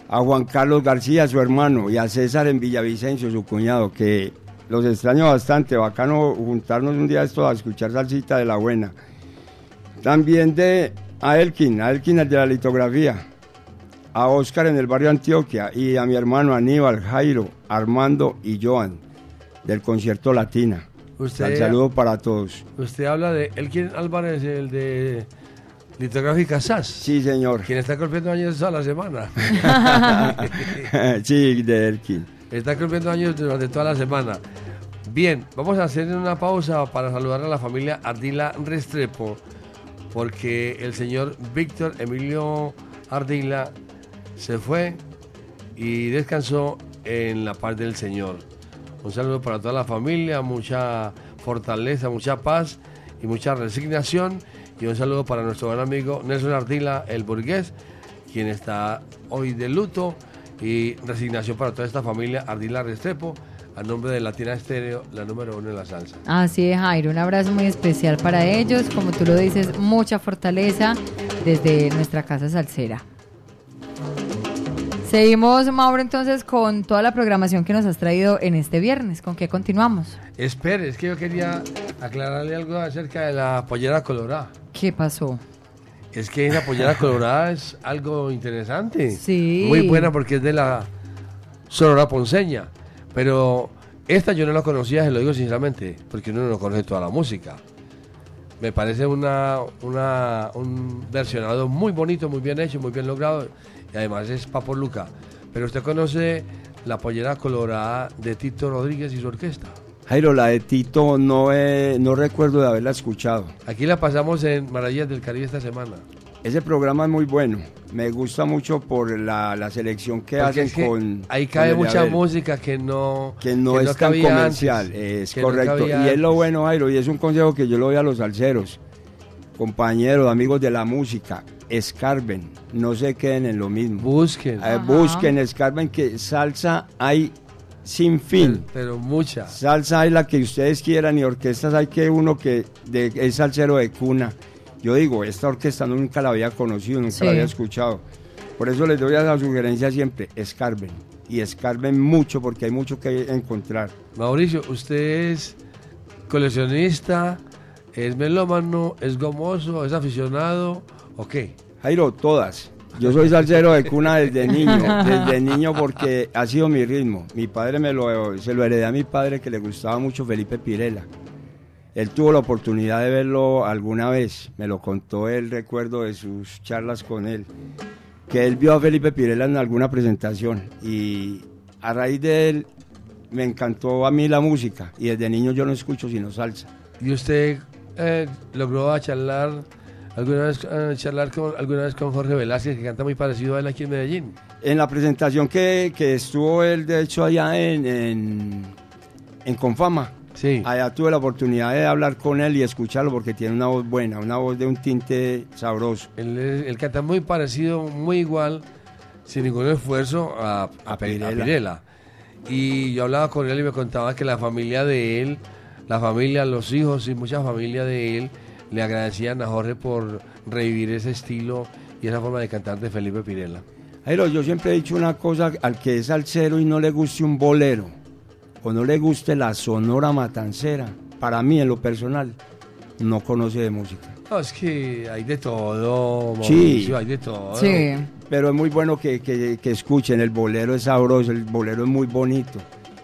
A Juan Carlos García, su hermano, y a César en Villavicencio, su cuñado, que los extraño bastante. Bacano juntarnos un día esto a escuchar salsita de la buena. También de a Elkin, a Elkin el de la litografía, a Oscar en el barrio Antioquia y a mi hermano Aníbal, Jairo, Armando y Joan del concierto Latina. Usted- Al saludo para todos. Usted habla de Elkin Álvarez, el de Litográfica SAS. Sí, señor. Quien está cumpliendo años a la semana. sí, de Elkin. Está cumpliendo años durante toda la semana. Bien, vamos a hacer una pausa para saludar a la familia Ardila Restrepo, porque el señor Víctor Emilio Ardila se fue y descansó en la paz del Señor. Un saludo para toda la familia, mucha fortaleza, mucha paz y mucha resignación. Y un saludo para nuestro gran amigo Nelson Ardila, el burgués, quien está hoy de luto. Y resignación para toda esta familia Ardila Restrepo, a nombre de Latina Estéreo, la número uno en la salsa. Así es, Jairo. Un abrazo muy especial para ellos. Como tú lo dices, mucha fortaleza desde nuestra casa salsera. Seguimos, Mauro, entonces con toda la programación que nos has traído en este viernes. ¿Con qué continuamos? Espere, es que yo quería aclararle algo acerca de la pollera colorada. ¿Qué pasó? Es que la pollera colorada es algo interesante. Sí. Muy buena porque es de la Sonora Ponceña. Pero esta yo no la conocía, se lo digo sinceramente, porque uno no conoce toda la música. Me parece una, una- un versionado muy bonito, muy bien hecho, muy bien logrado. Y además es Papo Luca. Pero usted conoce la pollera colorada de Tito Rodríguez y su orquesta. Jairo, la de Tito no, he- no recuerdo de haberla escuchado. Aquí la pasamos en Maravillas del Caribe esta semana. Ese programa es muy bueno. Me gusta mucho por la, la selección que Porque hacen es que con. Ahí con cabe el de mucha Abel. música que no, que no que es tan comercial, antes, es no correcto. y es lo bueno, Jairo, y es un consejo que yo le doy a los salseros, compañeros, amigos de la música, escarben, no se queden en lo mismo. Busquen. Eh, busquen, escarben, que salsa hay sin fin. Pero mucha. Salsa hay la que ustedes quieran y orquestas hay que uno que de, es salsero de cuna. Yo digo, esta orquesta nunca la había conocido, nunca Sí. la había escuchado. Por eso les doy a la sugerencia siempre, escarben. Y escarben mucho porque hay mucho que encontrar. Mauricio, usted es coleccionista, es melómano, es gomoso, es aficionado, ¿o qué? Jairo, todas. Yo soy salsero de cuna desde niño, desde niño porque ha sido mi ritmo. Mi padre me lo, se lo heredé a mi padre que le gustaba mucho Felipe Pirela. Él tuvo la oportunidad de verlo alguna vez, me lo contó él, recuerdo de sus charlas con él, que él vio a Felipe Pirela en alguna presentación y a raíz de él me encantó a mí la música y desde niño yo no escucho sino salsa. ¿Y usted eh, logró charlar alguna vez, eh, charlar con, alguna vez con Jorge Velázquez, que canta muy parecido a él aquí en Medellín? En la presentación que, que estuvo él, de hecho, allá en, en, en Confama, sí. allá tuve la oportunidad de hablar con él y escucharlo porque tiene una voz buena, una voz de un tinte sabroso. Él, él canta muy parecido, muy igual, sin ningún esfuerzo a, a, a Pirela. Pirela. Y yo hablaba con él y me contaba que la familia de él, la familia, los hijos y mucha familia de él le agradecían a Jorge por revivir ese estilo y esa forma de cantar de Felipe Pirela. Jairo, yo siempre he dicho una cosa, al que es salsero y no le guste un bolero, o no le guste la sonora matancera, para mí en lo personal, no conoce de música. No, es que hay de todo, Sí. Mauricio, hay de todo. Pero es muy bueno que, que- que escuchen, el bolero es sabroso, el bolero es muy bonito.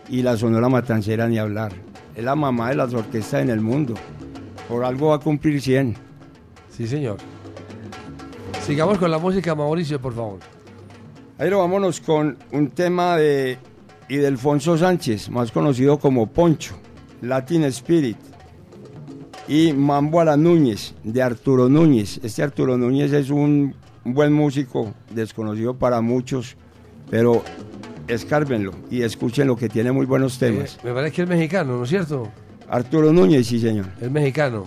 Y la sonora matancera ni hablar. Es la mamá de las orquestas en el mundo. Por algo va a cumplir 100. Sí, señor. Sigamos con la música, Mauricio, por favor. Ahí lo vámonos con un tema de Idelfonso Sánchez, más conocido como Poncho, Latin Spirit. Y Mambo a la Núñez, de Arturo Núñez. Este Arturo Núñez es un buen músico, desconocido para muchos, pero escárbenlo y escuchen lo que tiene muy buenos temas. Me parece que es mexicano, ¿no es cierto? Arturo Núñez, sí señor. Es mexicano.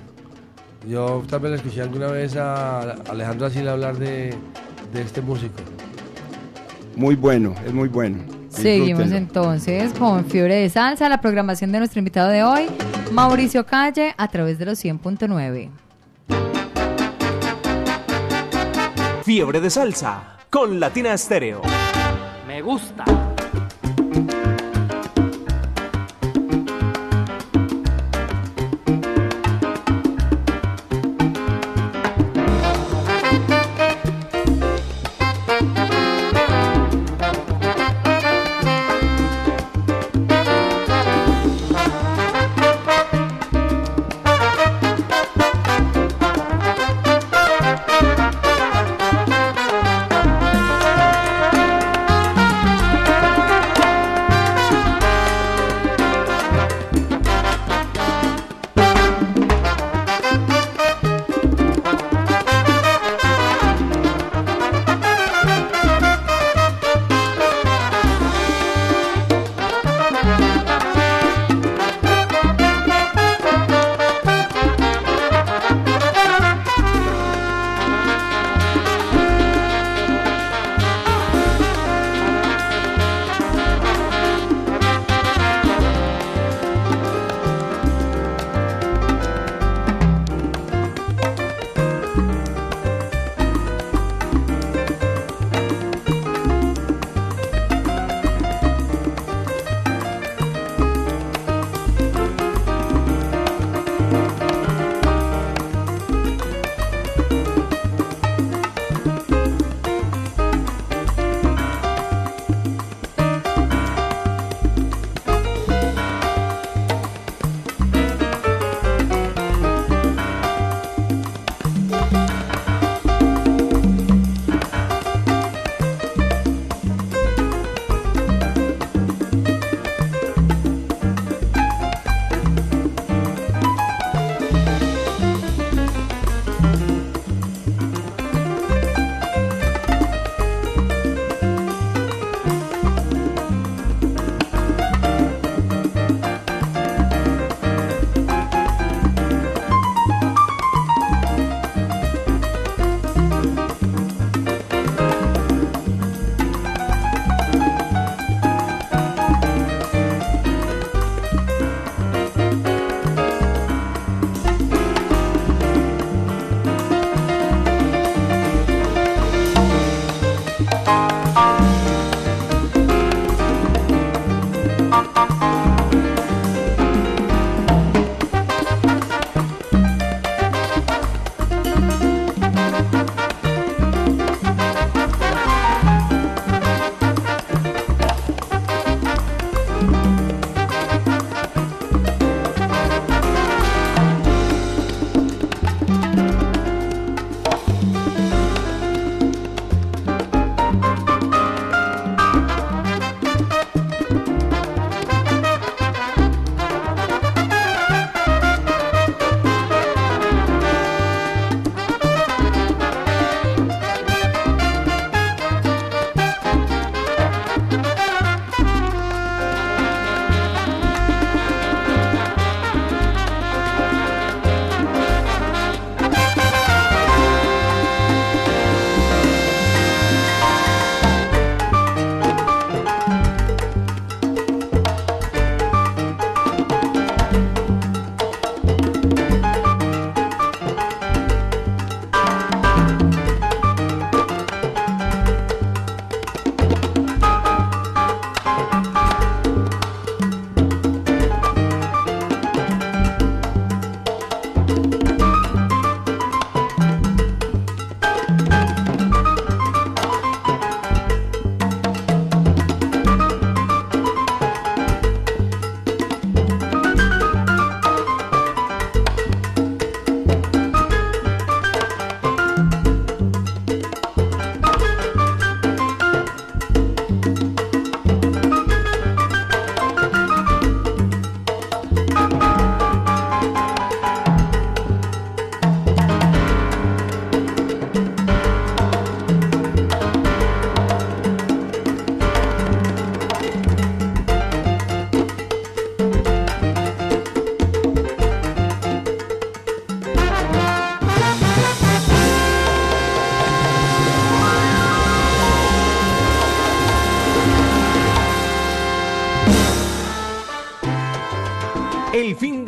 Yo también escuché alguna vez a Alejandro Asila hablar de, de este músico. Muy bueno, es muy bueno. Seguimos entonces con Fiebre de Salsa, la programación de nuestro invitado de hoy, Mauricio Calle, a través de los 100.9. Fiebre de salsa con Latina Estéreo. Me gusta.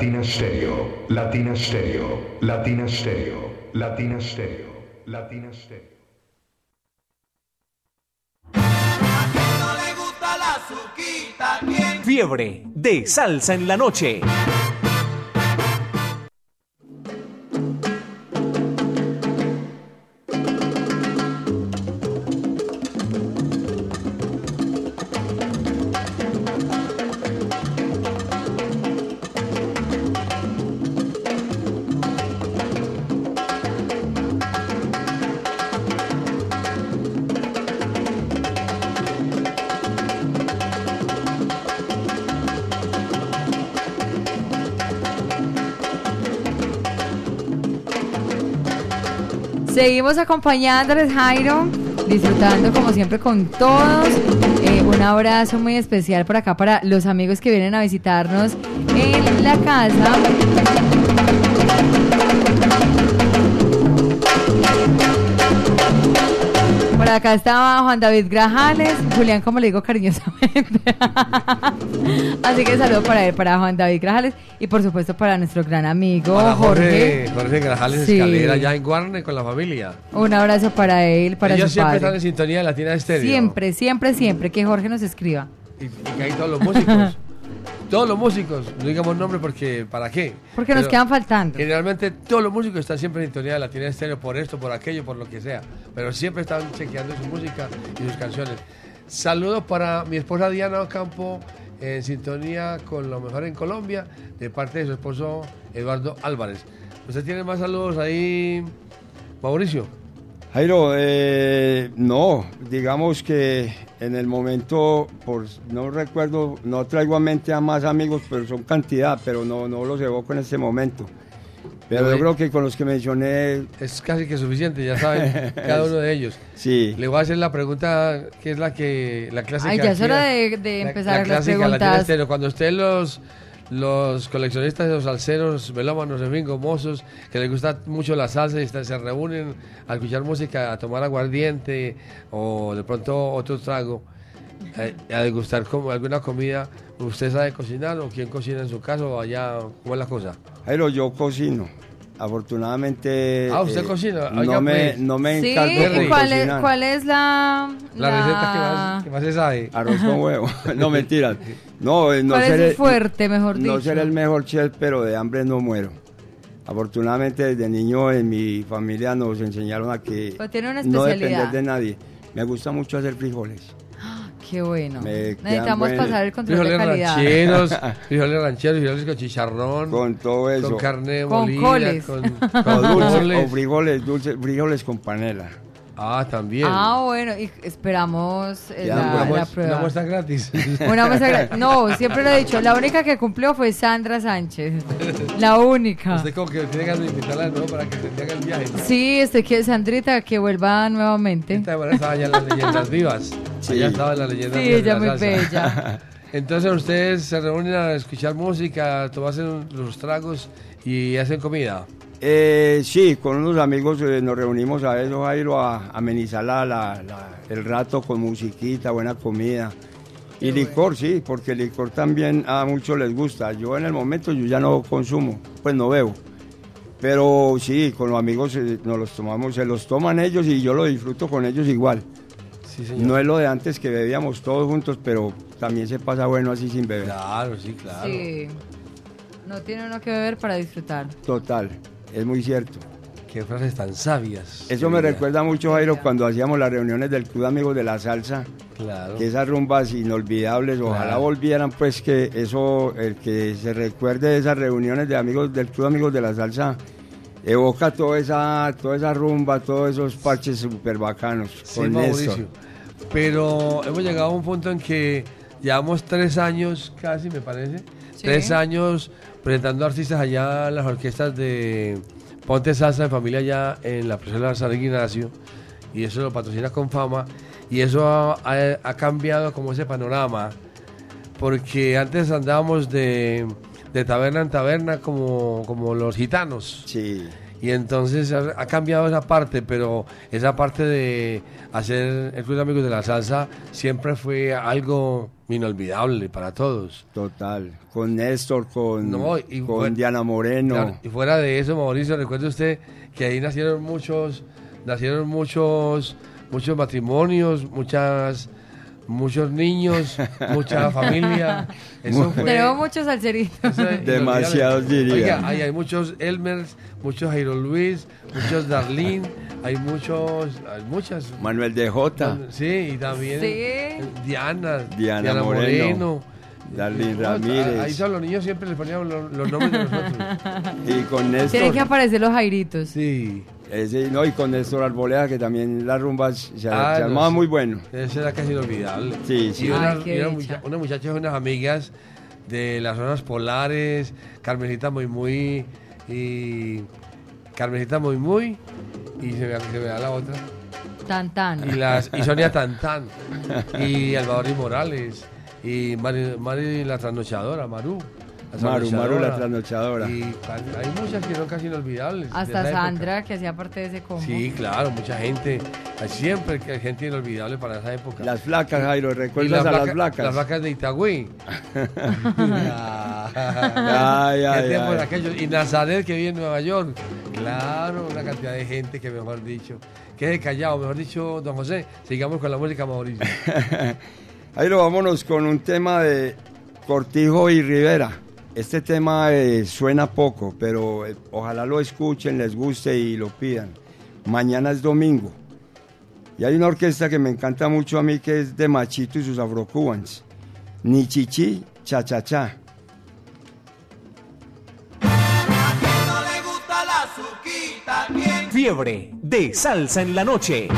Latina Stereo, Latina Stereo, Latina Stereo, Latina Stereo, Latina Stereo. Fiebre de salsa en la noche. Seguimos acompañándoles, Jairo, disfrutando como siempre con todos. Eh, un abrazo muy especial por acá para los amigos que vienen a visitarnos en la casa. Por acá estaba Juan David Grajales, Julián, como le digo cariñosamente. Así que saludo para él, para Juan David Grajales y por supuesto para nuestro gran amigo Para Jorge. Jorge, Jorge Grajales Sí. Escalera, allá en Guarne con la familia. Un abrazo para él, para Ellos su siempre padre. están en sintonía de Latina Estéreo. Siempre, siempre, siempre que Jorge nos escriba. Y, y que hay todos los músicos. todos los músicos, no digamos nombre porque ¿para qué? Porque nos quedan faltando. Generalmente todos los músicos están siempre en sintonía de Latina Estéreo por esto, por aquello, por lo que sea. Pero siempre están chequeando su música y sus canciones. Saludos para mi esposa Diana Ocampo, en sintonía con lo mejor en Colombia, de parte de su esposo Eduardo Álvarez. ¿Usted tiene más saludos ahí, Mauricio? Jairo, eh, no, digamos que En el momento, por, no recuerdo, no traigo a mente a más amigos, pero son cantidad, pero no, no los evoco en este momento. Pero yo creo que con los que mencioné... Es casi que suficiente, ya saben cada uno de ellos. Sí. Le voy a hacer la pregunta que es la que la clásica. Ay, ya es hora la- de, de la- empezar la las clásica, la preguntas. tiene estéreo. Cuando usted los los coleccionistas de los salseros, melómanos, en fin, gomosos, que les gusta mucho la salsa y está- se reúnen a escuchar música, a tomar aguardiente o de pronto otro trago, eh, a degustar como alguna comida, ¿usted sabe cocinar o quién cocina en su casa o allá? ¿Cómo es la cosa? Jairo, yo cocino. Afortunadamente... Ah, ¿usted eh, cocina? No Oiga, me, pues. no me Sí, encargo de ¿y cuál es, cocinar. cuál es la, La receta que más, que más se sabe. Arroz con huevo. no, mentiras. No, eh, no ¿Cuál es seré- el fuerte, mejor No dicho? seré el mejor chef, pero de hambre no muero. Afortunadamente desde niño en mi familia nos enseñaron a que Pero tiene una no especialidad. depender de nadie. Me gusta mucho hacer frijoles. Qué bueno. Me Necesitamos pasar el control de Frijoles calidad. rancheros, frijoles rancheros, frijoles con chicharrón, Con todo eso. con carne Con molida, coles. con, con dulce- o frijoles dulces, frijoles con panela. Ah, también. Ah, bueno, y esperamos eh, Ya, la, una la muestra, prueba. una muestra gratis. Una muestra gra- No, siempre lo he dicho. La única que cumplió fue Sandra Sánchez. La única. Usted como que tiene ganas de invitarla de nuevo para que se haga el viaje. Sí, este que Sandrita que vuelva nuevamente. Esta estaba allá en las leyendas vivas. Sí. Allá estaba en las leyendas Sí, vivas de ella la muy salsa. bella. Entonces ustedes se reúnen a escuchar música, tomarse los tragos y hacen comida. Eh, sí, con unos amigos eh, nos reunimos a eso, Jairo, a amenizar la- la- la- el rato con musiquita, buena comida. Y licor, sí, porque el licor también a muchos les gusta. Yo en el momento yo ya no consumo, pues no bebo. Pero sí, con los amigos eh, nos los tomamos, se los toman ellos y yo lo disfruto con ellos igual. Sí, señor. No es lo de antes que bebíamos todos juntos, pero también se pasa bueno así sin beber. Claro, sí, claro. Sí. No tiene uno que beber para disfrutar. Total, es muy cierto. Qué frases tan sabias. Eso me recuerda mucho, Jairo, cuando hacíamos las reuniones del Club Amigos de la Salsa, Claro. que esas rumbas inolvidables, ojalá Claro. volvieran, pues que eso, el que se recuerde de esas reuniones de amigos del Club de Amigos de la Salsa, evoca toda esa, toda esa rumba, todos esos parches súper bacanos. Sí, con Mauricio. Pero hemos llegado a un punto en que llevamos tres años casi, me parece. Sí. Tres años presentando artistas allá en las orquestas de Ponte Salsa en Familia allá en la Plaza San Ignacio. Y eso lo patrocina con fama. Y eso ha, ha- ha cambiado como ese panorama. Porque antes andábamos de, de taberna en taberna como, como los gitanos. Sí. Y entonces ha, ha cambiado esa parte, pero esa parte de hacer el Club de Amigos de la Salsa siempre fue algo inolvidable para todos. Total, con Néstor, con, No, y con Diana Moreno. Claro, y fuera de eso, Mauricio, recuerde usted que ahí nacieron muchos, nacieron muchos, muchos matrimonios, muchas, muchos niños, mucha familia. Eso fue, Tenemos muchos salseritos. Demasiados, diría. Oiga, hay muchos Elmers, muchos Jairo Luis, muchos Darlene, hay muchos, hay muchas. Manuel de Jota, Sí, y también Sí. Diana, Diana Moreno, Darlene No, Ahí Ramírez. son los niños siempre les poníamos los, los nombres de nosotros. y con Néstor. Tienen que aparecer los jairitos. Sí. Ese, no, y con Néstor Arboleda, que también las rumbas se, Ah, se armaba muy bueno. Eso era casi inolvidable. Sí, sí. Y una, Ay, y una dicha. mucha- unas amigas de las zonas polares, Carmencita Muy Muy y Carmencita Muy Muy y se me, se me da la otra. Tan tan. Y, las, y Sonia Tantán y Alvaro y Morales y Mari, Mari la trasnochadora, Maru. Maru, Maru la trasnochadora. Y hay muchas que son casi inolvidables. Hasta época. Sandra, que hacía parte de ese combo. Sí, claro, mucha gente. Hay siempre hay gente inolvidable para esa época. Las flacas, Jairo, ¿recuerdas a las flacas? Las vacas de Itagüí. Ay, ay, ay. Y Nazaret, que vive en Nueva York. Claro, una cantidad de gente que, mejor dicho, que es callado. Mejor dicho, don José, sigamos con la música, Mauricio. Jairo, vámonos con un tema de Cortijo y Rivera. Este tema eh, suena poco, pero eh, ojalá lo escuchen, les guste y lo pidan. Mañana es domingo. Y hay una orquesta que me encanta mucho a mí que es de Machito y sus afrocubans. Ni chichi, cha cha cha. Fiebre de salsa en la noche.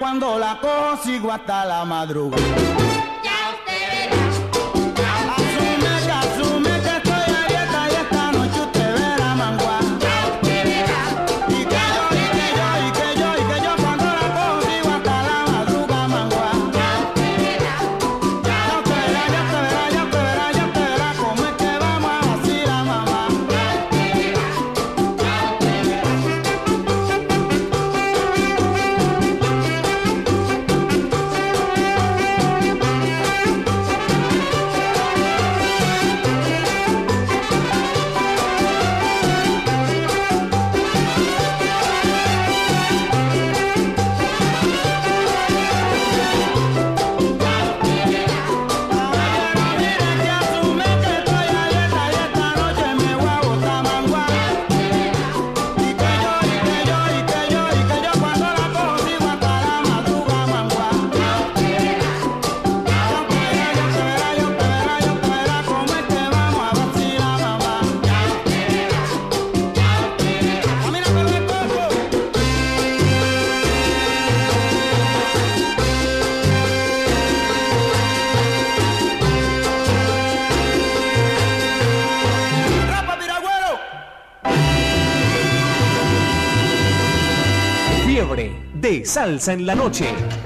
cuando la consigo hasta la madrugada. Salsa en la noche.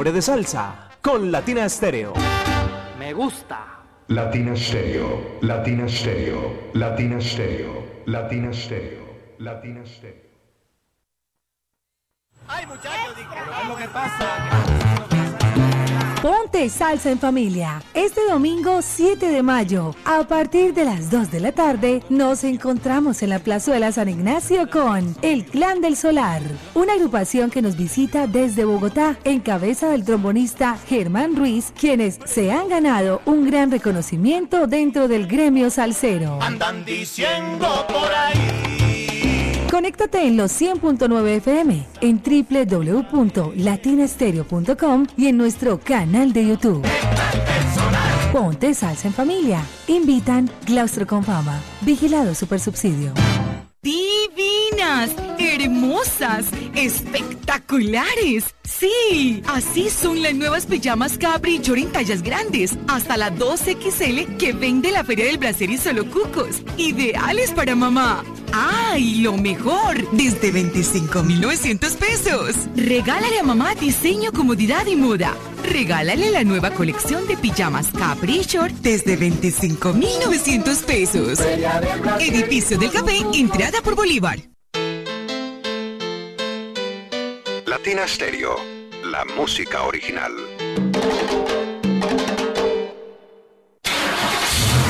Fiebre de Salsa con Latina Estéreo. Me gusta. Latina Stereo, Latina Stereo, Latina Stereo, Latina Stereo, Latina Stereo. Ay, muchachos, ¿qué es lo que pasa? Ponte salsa en familia. Este domingo 7 de mayo, a partir de las 2 de la tarde, nos encontramos en la Plazuela San Ignacio con El Clan del Solar, una agrupación que nos visita desde Bogotá en cabeza del trombonista Germán Ruiz, quienes se han ganado un gran reconocimiento dentro del gremio salsero. Andan diciendo por ahí. Conéctate en los 100.9 FM, en www.latinastereo.com y en nuestro canal de YouTube. Ponte salsa en familia. Invitan Claustro con Fama. Vigilado Supersubsidio. Divinas, hermosas, espectaculares. Sí, así son las nuevas pijamas Capri Chor en tallas grandes, hasta la 2XL que vende la Feria del Placer y Solo Cucos. Ideales para mamá. ¡Ay, lo mejor! Desde 25,900 pesos. Regálale a mamá diseño, comodidad y moda. Regálale la nueva colección de pijamas Capri Short desde 25,900 pesos. Edificio del Café, entrada por Bolívar. Latina Stereo, la música original.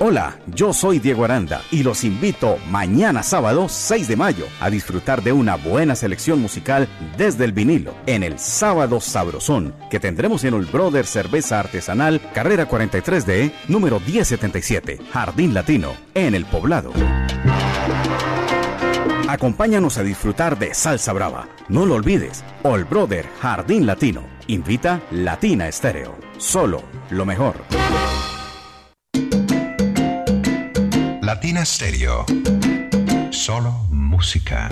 Hola, yo soy Diego Aranda y los invito mañana sábado 6 de mayo a disfrutar de una buena selección musical desde el vinilo en el Sábado Sabrosón que tendremos en el Brother Cerveza Artesanal Carrera 43D número 1077 Jardín Latino en el Poblado. Acompáñanos a disfrutar de Salsa Brava. No lo olvides, All Brother Jardín Latino. Invita Latina Estéreo. Solo lo mejor. Latina Stereo. Solo música.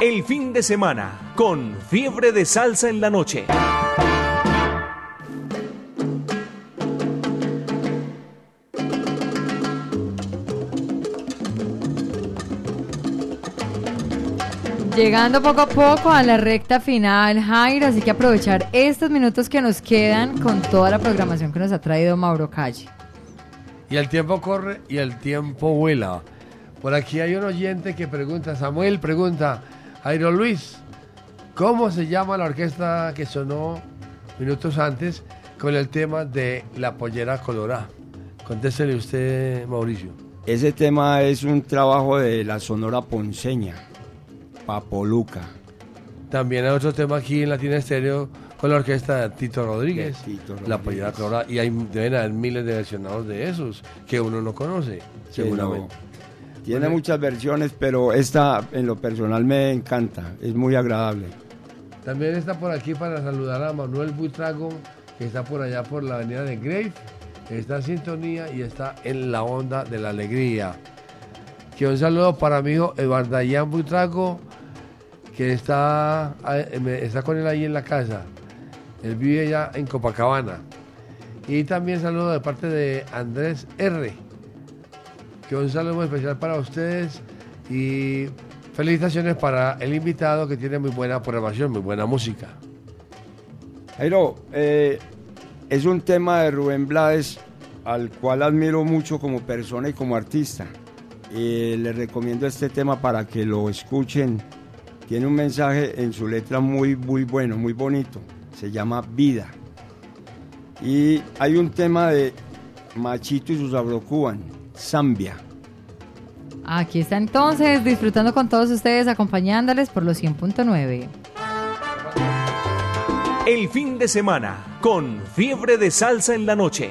El fin de semana con Fiebre de Salsa en la noche. Llegando poco a poco a la recta final, Jairo, así que aprovechar estos minutos que nos quedan con toda la programación que nos ha traído Mauro Calle. Y el tiempo corre y el tiempo vuela. Por aquí hay un oyente que pregunta, Samuel pregunta, Jairo Luis, ¿cómo se llama la orquesta que sonó minutos antes con el tema de la pollera colorada? Contéstele usted, Mauricio. Ese tema es un trabajo de la Sonora Ponceña, Papoluca. También hay otro tema aquí en Latina Estéreo con la orquesta de Tito Rodríguez, De Tito la pollera colorada. Y hay, deben haber miles de versionados de esos que uno no conoce, Sí, seguramente. no. Tiene muchas versiones, pero esta en lo personal me encanta, es muy agradable. También está por aquí para saludar a Manuel Buitrago, que está por allá por la avenida de Grave, está en sintonía y está en la onda de la alegría. Que un saludo para mi hijo Eduardayan Buitrago, que está, eh, me- está con él ahí en la casa. Él vive ya en Copacabana. Y también saludo de parte de Andrés R. Que un saludo especial para ustedes y felicitaciones para el invitado que tiene muy buena programación, muy buena música. Jairo, eh, es un tema de Rubén Blades al cual admiro mucho como persona y como artista. Eh, les recomiendo este tema para que lo escuchen. Tiene un mensaje en su letra muy, muy bueno, muy bonito. Se llama Vida. Y hay un tema de Machito y sus Abrocuban, Zambia. Aquí está entonces, disfrutando con todos ustedes, acompañándoles por los 100.9. El fin de semana con Fiebre de Salsa en la noche.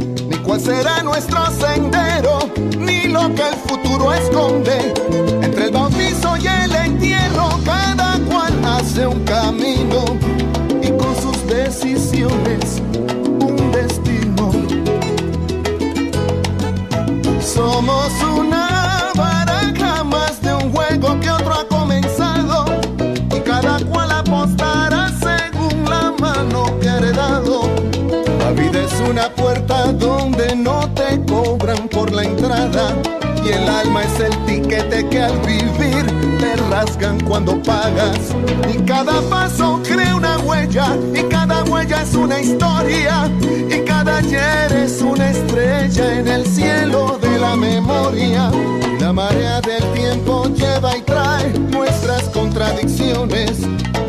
cuál será nuestro sendero, ni lo que el futuro esconde. Entre el bautizo y el entierro, cada cual hace un camino y con sus decisiones un destino. Somos una una puerta donde no te cobran por la entrada y el alma es el tiquete que al vivir te rasgan cuando pagas. Y cada paso crea una huella y cada huella es una historia y cada ayer es una estrella en el cielo de la memoria. La marea del tiempo lleva y trae nuestras contradicciones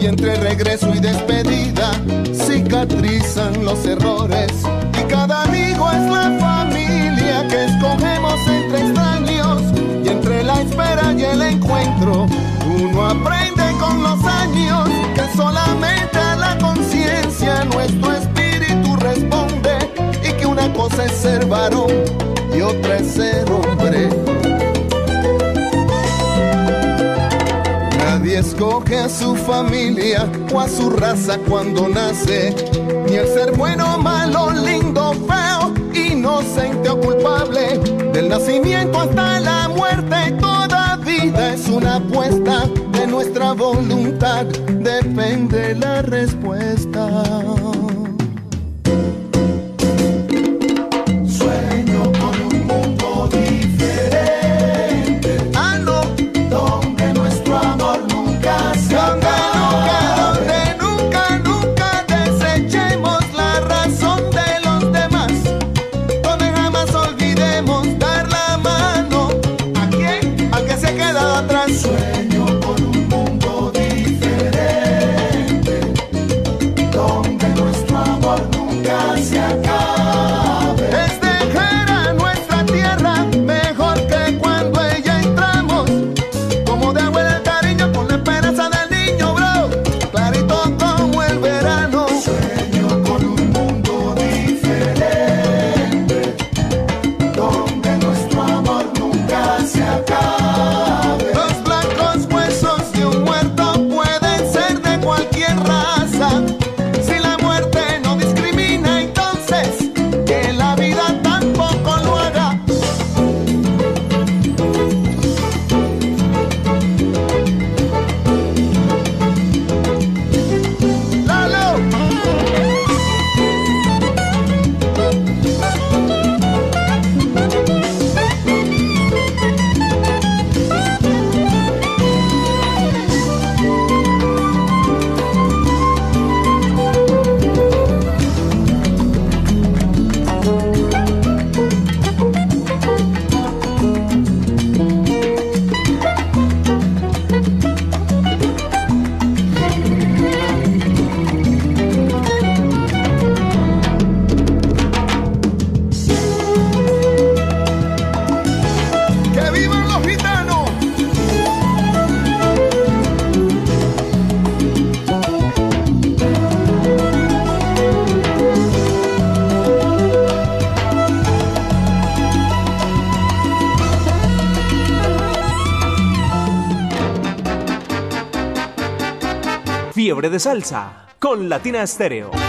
y entre regreso y despedida cicatrizan los errores. Es la familia que escogemos entre extraños y entre la espera y el encuentro uno aprende con los años que solamente a la conciencia nuestro espíritu responde y que una cosa es ser varón y otra es ser hombre. Nadie escoge a su familia o a su raza cuando nace, ni el ser bueno, malo, lindo, inocente culpable. Del nacimiento hasta la muerte, toda vida es una apuesta. De nuestra voluntad depende la respuesta. De salsa con Latina Estéreo.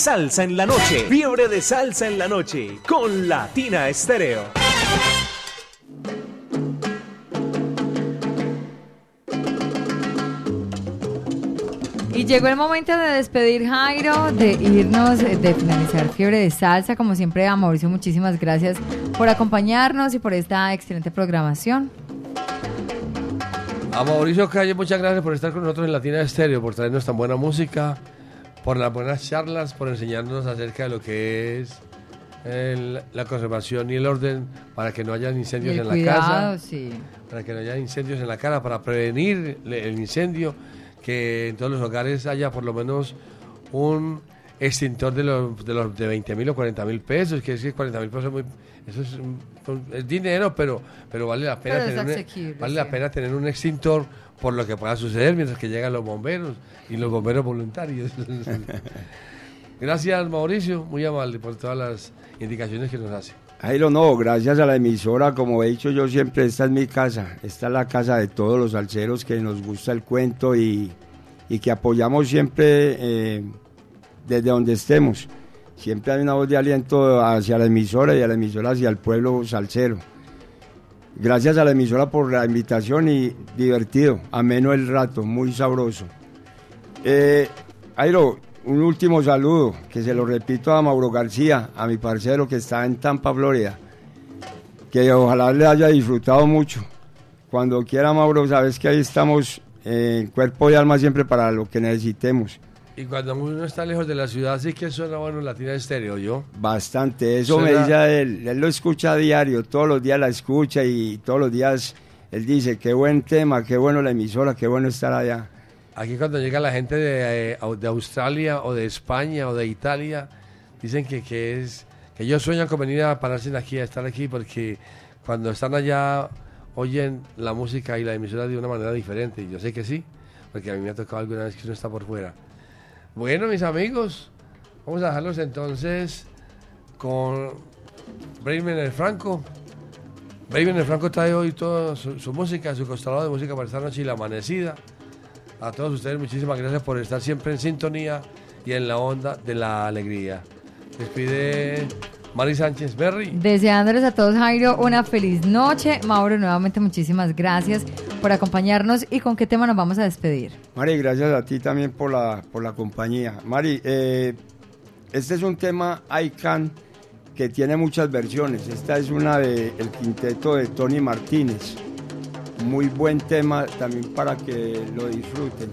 Salsa en la noche. Fiebre de salsa en la noche con Latina Estéreo. Y llegó el momento de despedir, Jairo, de irnos, de finalizar Fiebre de Salsa. Como siempre, a Mauricio, muchísimas gracias por acompañarnos y por esta excelente programación. A Mauricio Calle, muchas gracias por estar con nosotros en Latina Estéreo, por traernos tan buena música, por las buenas charlas, por enseñarnos acerca de lo que es el- la conservación y el orden para que no haya incendios el en la cuidado, casa, sí. para que no haya incendios en la casa, para prevenir el incendio, que en todos los hogares haya por lo menos un extintor de los de, los de 20 mil o 40 mil pesos, que es que 40 mil pesos es muy- eso es, es dinero, pero, pero vale la pena Pero tener un- asequible, vale la sí. pena tener un extintor por lo que pueda suceder mientras que llegan los bomberos y los bomberos voluntarios. Gracias Mauricio, muy amable por todas las indicaciones que nos hace. Jairo, no, gracias a la emisora, como he dicho yo siempre, esta es mi casa, esta es la casa de todos los salseros que nos gusta el cuento y, y que apoyamos siempre eh, desde donde estemos. Siempre hay una voz de aliento hacia la emisora y a la emisora hacia el pueblo salsero. Gracias a la emisora por la invitación y divertido, ameno el rato, muy sabroso. Eh, Jairo, un último saludo, que se lo repito a Mauro García, a mi parcero que está en Tampa, Florida. Que ojalá le haya disfrutado mucho. Cuando quiera, Mauro, sabes que ahí estamos eh, en cuerpo y alma siempre para lo que necesitemos. Y cuando uno está lejos de la ciudad, sí que suena bueno Latina Estéreo, yo. Bastante, eso me dice él. Él lo escucha a diario, todos los días la escucha y todos los días él dice, qué buen tema, qué bueno la emisora, qué bueno estar allá. Aquí cuando llega la gente de, eh, de Australia o de España o de Italia, dicen que, que es que ellos sueñan con venir a pararse aquí, a estar aquí, porque cuando están allá oyen la música y la emisora de una manera diferente. Yo sé que sí, porque a mí me ha tocado alguna vez que uno está por fuera. Bueno, mis amigos, vamos a dejarlos entonces con Bremen el Franco. Bremen el Franco trae hoy toda su, música, su costalado de música para esta noche y la amanecida. A todos ustedes muchísimas gracias por estar siempre en sintonía y en la onda de la alegría. Despide Mari Sánchez Berry. Deseándoles a todos, Jairo, una feliz noche. Mauro, nuevamente muchísimas gracias por acompañarnos. ¿Y con qué tema nos vamos a despedir? Mari, gracias a ti también por la, por la compañía. Mari, eh, este es un tema ICANN que tiene muchas versiones. Esta es una del quinteto de Tony Martínez. Muy buen tema también para que lo disfruten.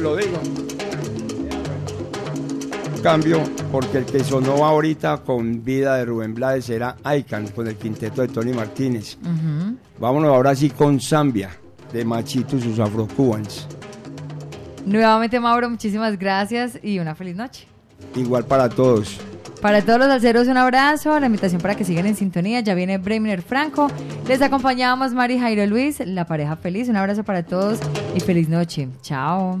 Lo, digo. Cambio, porque el que sonó ahorita con vida de Rubén Blades era Icon, con el quinteto de Tony Martínez. Vámonos ahora sí con Zambia, de Machito y sus afrocubans. Nuevamente, Mauro, muchísimas gracias y una feliz noche. Igual para todos. Para todos los alceros, un abrazo. La invitación para que sigan en sintonía. Ya viene Bremer Franco. Les acompañamos Mari Jairo Luis, la pareja feliz. Un abrazo para todos y feliz noche. Chao.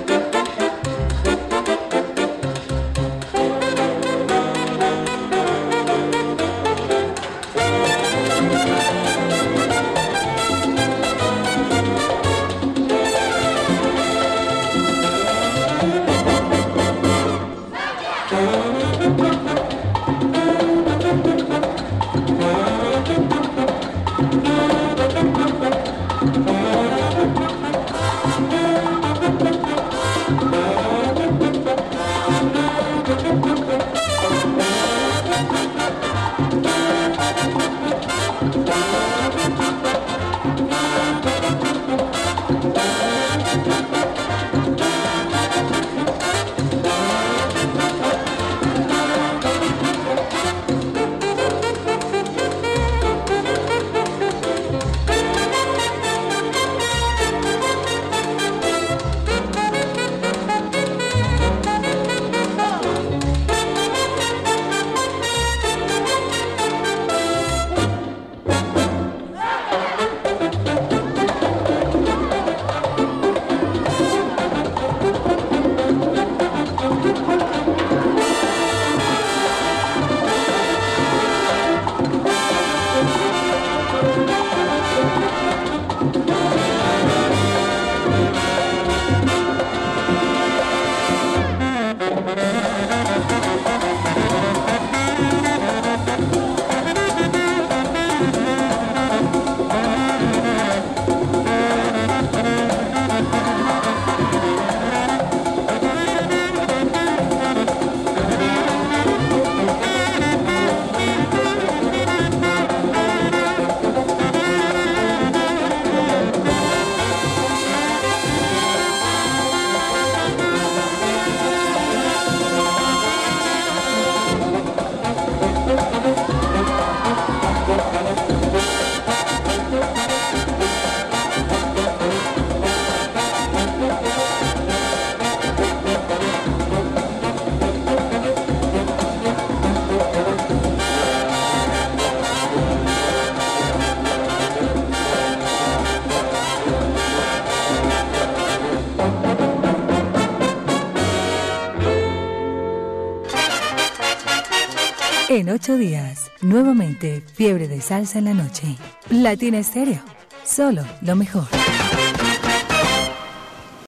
Ocho días, nuevamente, fiebre de salsa en la noche. Latina Estéreo, solo lo mejor.